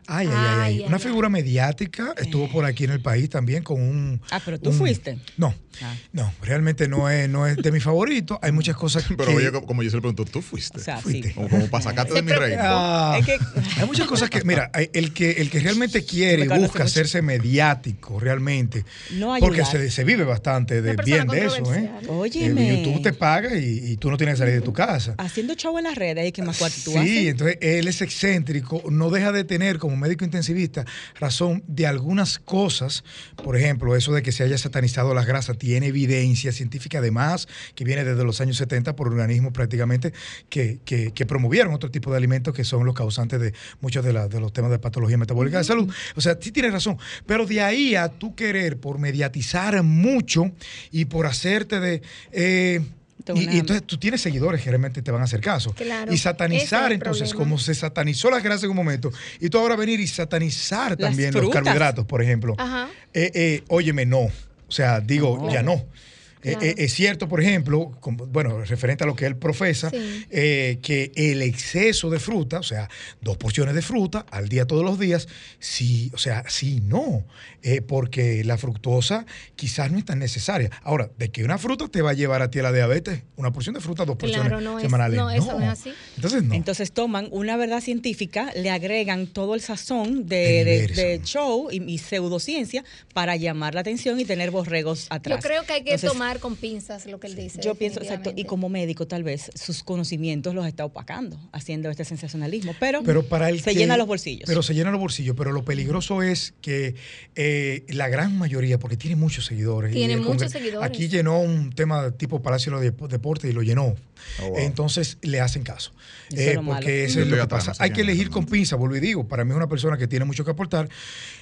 C: Ay, ay, ay,
D: Ay,
C: Una
D: ay.
C: figura mediática estuvo por aquí en el país también con un.
B: Ah, pero tú
C: un-
B: fuiste.
C: No,
B: Ah.
C: no, realmente no es, no es de mi favorito. Hay muchas cosas que.
A: Pero oye, como yo se le pregunto, ¿tú fuiste?
B: O sea,
C: Fuiste.
B: sí.
A: como, como para sacarte de mi reino.
C: Ah,
B: Es que-
C: hay muchas cosas que, mira, hay- el que, el que realmente quiere y busca
B: mucho.
C: hacerse mediático, realmente,
B: No
C: porque se, se vive bastante de, bien de eso, ¿eh?
B: Óyeme.
C: Eh, YouTube te paga y, y tú no tienes que salir de tu casa.
B: Haciendo show en las redes, ¿y qué más cuarto tú
C: Sí,
B: haces?
C: entonces él es excéntrico, no deja de tener como médico intensivista razón de algunas cosas, por ejemplo, eso de que se haya satanizado las grasas tiene evidencia científica además que viene desde los años 70 por organismos prácticamente que, que- que promovieron otro tipo de alimentos que son los causantes de muchos de, la- de los temas de patología metabólica de salud. O sea, sí tienes razón, pero de ahí a tú querer por mediatizar mucho y por hacerte de... eh, Y, entonces tú tienes seguidores que realmente te van a hacer caso.
D: Claro,
C: Y satanizar
D: es
C: entonces,
D: problema.
C: como se satanizó las grasas en un momento, y tú ahora venir y satanizar
B: Las
C: también los carbohidratos, por ejemplo.
D: Ajá.
C: Eh, eh, óyeme, no. O sea, digo,
B: No.
C: ya no. Eh,
D: Claro.
C: eh, es cierto, por ejemplo, como- bueno, referente a lo que él profesa,
D: Sí.
C: eh, que el exceso de fruta, o sea, dos porciones de fruta al día todos los días, sí, o sea, sí, no, eh, porque la fructosa quizás no es tan necesaria. Ahora, de que una fruta te va a llevar a ti a la diabetes, una porción de fruta, dos porciones
D: Claro, no es-
C: semanales.
D: no, eso no es así.
C: Entonces, no.
B: Entonces toman una verdad científica, le agregan todo el sazón de, show y, y pseudociencia para llamar la atención y tener borregos atrás.
D: Yo creo que hay que
B: Entonces,
D: tomar con pinzas lo que él dice.
B: Yo pienso, exacto, y como médico tal vez sus conocimientos los está opacando, haciendo este sensacionalismo, pero,
C: Pero para el
B: se
C: que-
B: llena los bolsillos.
C: Pero se llena los bolsillos. Pero lo peligroso es que eh, la gran mayoría, porque tiene muchos seguidores.
D: Tiene muchos seguidores.
C: Aquí llenó un tema tipo Palacio de Dep- Deportes y lo llenó.
A: Oh, wow.
C: Entonces le hacen caso. Eh, porque eso es lo que pasa. Hay que elegir con pinza, vuelvo y digo. Para mí es una persona que tiene mucho que aportar.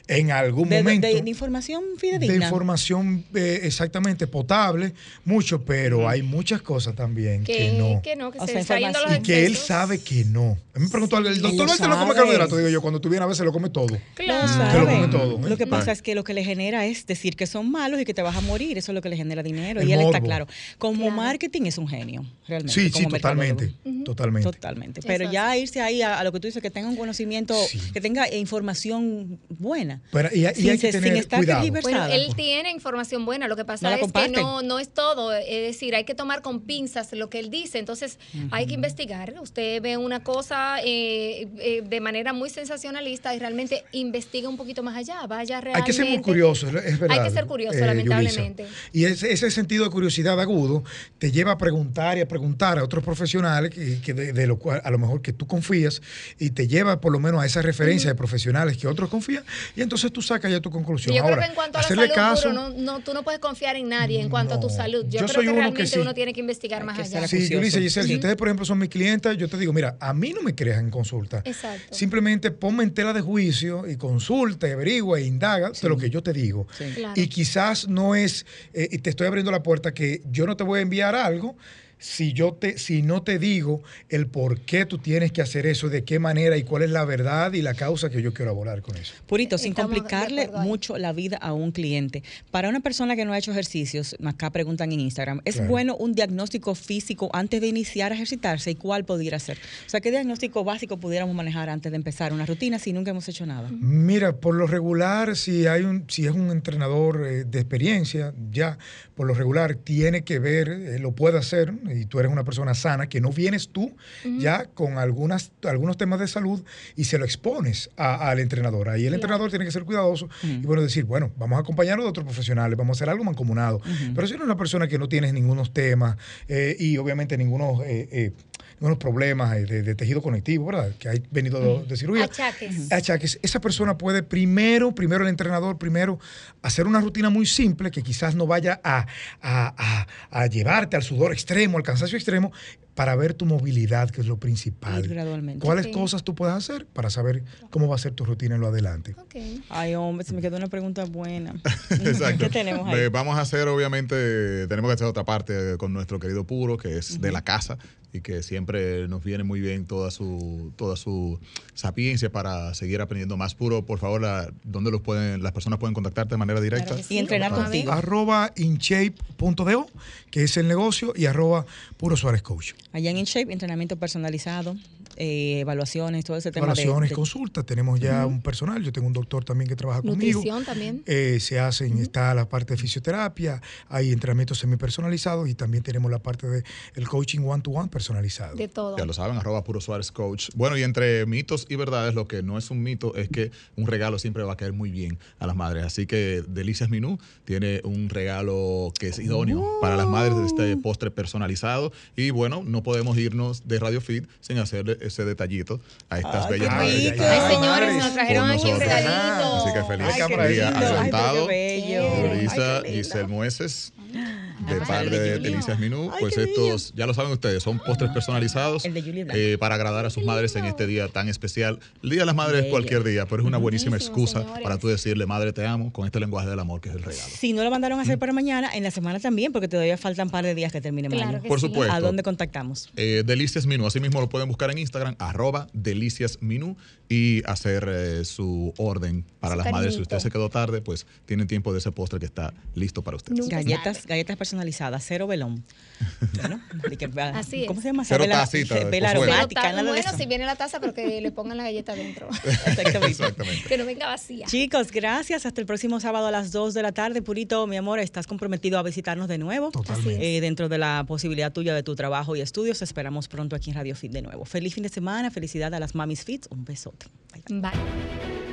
C: En algún
B: de, de-
C: momento.
B: de- de información
C: de
B: fidedigna.
C: información eh, exactamente potable, mucho, pero hay muchas cosas también que,
D: que,
C: no.
D: que no, que
B: O
D: se
B: sea,
D: los
C: Y que él sabe que no. Me preguntó el doctor
B: lo
C: Walter come
B: sabe.
C: carbohidratos. Digo yo, cuando tú vienes a veces lo come todo.
D: Claro.
B: Lo
C: come todo, ¿eh?
B: Lo que pasa es que lo que le genera es decir que son malos y que te vas a morir. Eso es lo que le genera dinero.
C: El
B: y él está claro. Como
D: Claro.
B: marketing es un genio, realmente.
C: Sí, sí,
B: como
C: totalmente. Totalmente.
B: Totalmente. Pero ya irse ahí a, a lo que tú dices, que tenga un conocimiento,
C: Sí.
B: que tenga información buena.
C: Pero, y, y
B: Sin
C: hay que
B: se- sin
C: tener
B: estar
C: cuidado.
D: Bueno, él tiene información buena, lo que pasa es que no, no es todo. Es decir, hay que tomar con pinzas lo que él dice. Entonces, hay que investigar. Usted ve una cosa eh, eh, de manera muy sensacionalista y realmente investiga un poquito más allá. Vaya realmente.
C: Hay que ser muy curioso, es es verdad.
D: Hay que ser curioso,
C: eh,
D: lamentablemente.
C: Yulisa. Y ese, ese sentido de curiosidad agudo te lleva a preguntar y a preguntar a otros profesionales que, que de, de lo cual a lo mejor que tú confías y te lleva por lo menos a esa referencia de profesionales que otros confían y entonces tú sacas ya tu conclusión.
D: Y yo
C: Ahora,
D: creo que en cuanto a la salud,
C: caso,
D: puro, no, no, tú no puedes confiar en nadie en cuanto a tu salud. Yo,
C: Yo
D: creo
C: soy
D: que
C: uno que
D: realmente
C: sí.
D: uno tiene que investigar más
B: que
D: allá.
C: Sí,
B: acucioso.
C: Yulisa, Giselle, si ustedes, por ejemplo, son mis clientes, yo te digo, mira, a mí no me creas en consulta.
D: Exacto.
C: Simplemente ponme en tela de juicio y consulta, y averigua, e indaga de lo que yo te digo.
B: Sí.
D: Claro.
C: Y quizás no es, eh, y te estoy abriendo la puerta que yo no te voy a enviar algo si yo te, si no te digo el por qué tú tienes que hacer eso, de qué manera y cuál es la verdad y la causa que yo quiero abordar con eso.
B: Purito, sin
D: Estamos
B: complicarle mucho la vida a un cliente. Para una persona que no ha hecho ejercicios, acá preguntan en Instagram, ¿es
C: Claro.
B: bueno un diagnóstico físico antes de iniciar a ejercitarse y cuál pudiera ser? O sea, ¿qué diagnóstico básico pudiéramos manejar antes de empezar una rutina si nunca hemos hecho nada?
C: Mira, por lo regular, si hay un, si es un entrenador eh, de experiencia, ya por lo regular tiene que ver, eh, lo puede hacer, y tú eres una persona sana, que no vienes tú ya con algunas, algunos temas de salud y se lo expones a- al entrenador. Ahí el entrenador tiene que ser cuidadoso y bueno, decir, bueno, vamos a acompañarnos de otros profesionales, vamos a hacer algo mancomunado. Pero si eres una persona que no tienes ningunos temas eh, y obviamente ningunos, eh, ningunos problemas de, de tejido conectivo, ¿verdad? Que hay venido de, de cirugía
D: Achaques.
C: achaques, esa persona puede primero, primero el entrenador, primero hacer una rutina muy simple que quizás no vaya a, a- a- a llevarte al sudor extremo, al cansancio extremo, para ver tu movilidad, que es lo principal.
B: Gradualmente.
C: ¿Cuáles cosas tú puedes hacer para saber cómo va a ser tu rutina en lo adelante?
D: Ok.
B: Ay, hombre, se me quedó una pregunta buena.
A: Exacto.
B: ¿Qué tenemos ahí?
A: Eh, vamos a hacer, obviamente, tenemos que hacer otra parte con nuestro querido Puro, que es de la casa y que siempre nos viene muy bien toda su toda su sapiencia para seguir aprendiendo más puro. Por favor, la- ¿dónde los pueden las personas pueden contactarte de manera directa?
D: Claro que sí.
B: Y entrenar contigo.
C: Arroba inshape.do, que es el negocio, y arroba Puro Suárez Coach.
B: Allá en InShape, entrenamiento personalizado, eh, evaluaciones, todo ese tema de-
C: Evaluaciones,
B: de,
C: consultas, tenemos ya un personal, yo tengo un doctor también que trabaja conmigo.
D: Nutrición también.
C: Eh, se hacen, está la parte de fisioterapia, hay entrenamientos semipersonalizados y también tenemos la parte de el coaching one-to-one personalizado.
D: De todo.
A: Ya lo saben, arroba puro Suárez Coach. Bueno, y entre mitos y verdades, lo que no es un mito es que un regalo siempre va a caer muy bien a las madres. Así que Delicias Minú tiene un regalo que es idóneo para las madres de este postre personalizado. Y bueno, no podemos irnos de Radio Fit sin hacerle ese detallito a estas
B: Ay, qué
A: bellas madres.
D: Ay, señores, nos trajeron aquí un regalito.
A: Así que feliz
C: Ay, qué
A: día adelantado.
B: lindo.
A: Giselle Mueces, de
B: Ajá,
A: parte
B: de.
A: Delicias Minú.
B: Ay,
A: Pues estos, ya lo saben ustedes, son postres personalizados eh, para agradar a sus madres en este día tan especial. El Día de las Madres es cualquier día, pero es una buenísima excusa
D: señores.
A: para tú decirle, madre, te amo, con este lenguaje del amor que es el regalo.
B: Si no lo mandaron a hacer para mañana, en la semana también, porque todavía faltan un par de días que termine
D: Claro que
A: Por
D: sí.
A: supuesto.
B: ¿A dónde contactamos?
A: Eh, Delicias Minú, así mismo lo pueden buscar en Instagram, arroba Delicias Minú, y hacer eh, su orden para
D: Su
A: las madres. Si usted se quedó tarde, pues tienen tiempo de ese postre que está listo para
D: es
B: Galletas, galletas personalizadas, cero velón. Bueno, de que-
D: Así es.
B: ¿Cómo se llama?
A: Cero
B: Vela-
A: tacita
B: Vela.
D: Pero
B: aromática,
D: bueno, si viene la taza, pero que le pongan la galleta dentro.
B: Exactamente.
A: Exactamente.
D: que no venga vacía.
B: Chicos, gracias. Hasta el próximo sábado a las 2 de la tarde. Purito, mi amor, estás comprometido a visitarnos de nuevo.
C: Totalmente.
D: Así es.
B: Eh, dentro de la posibilidad tuya de tu trabajo y estudios, esperamos pronto aquí en Radio Fit de nuevo. Feliz fin de semana, felicidad a las Mamis Fit. Un besote. Bye, bye.
D: Bye.